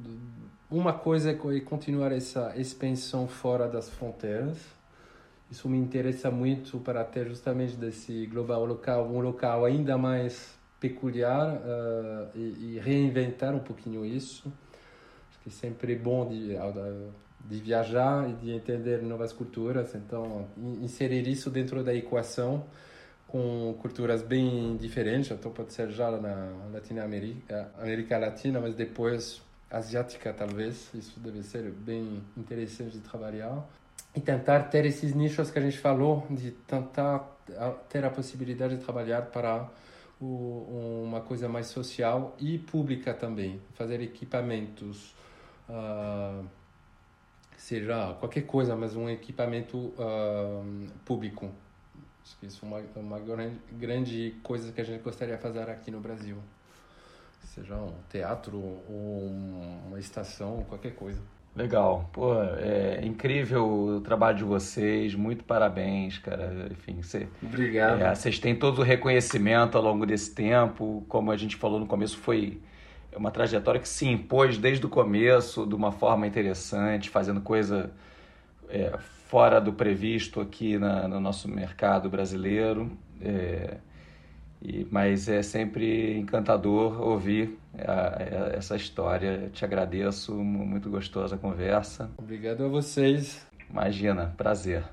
uma coisa é continuar essa expansão fora das fronteiras isso me interessa muito para ter justamente desse global local um local ainda mais peculiar uh, e, e, reinventar um pouquinho isso. Acho que é sempre bom de, de viajar e de entender novas culturas, então inserir isso dentro da equação com culturas bem diferentes, então pode ser já na Latinoamérica, América Latina, mas depois asiática talvez, isso deve ser bem interessante de trabalhar e tentar ter esses nichos que a gente falou, de tentar ter a possibilidade de trabalhar para o, uma coisa mais social e pública também, fazer equipamentos, uh, seja qualquer coisa, mas um equipamento uh, público. Acho que isso é uma, uma grande, grande coisa que a gente gostaria de fazer aqui no Brasil. Seja um teatro ou uma estação, qualquer coisa. Legal. Pô, é incrível o trabalho de vocês, muito parabéns, cara. Enfim, você, Obrigado. É, vocês têm todo o reconhecimento ao longo desse tempo. Como a gente falou no começo, foi uma trajetória que se impôs desde o começo de uma forma interessante, fazendo coisa é, fora do previsto aqui na, no nosso mercado brasileiro. É, e, mas é sempre encantador ouvir essa história. Te agradeço, muito gostosa a conversa. Obrigado a vocês. Imagina, prazer.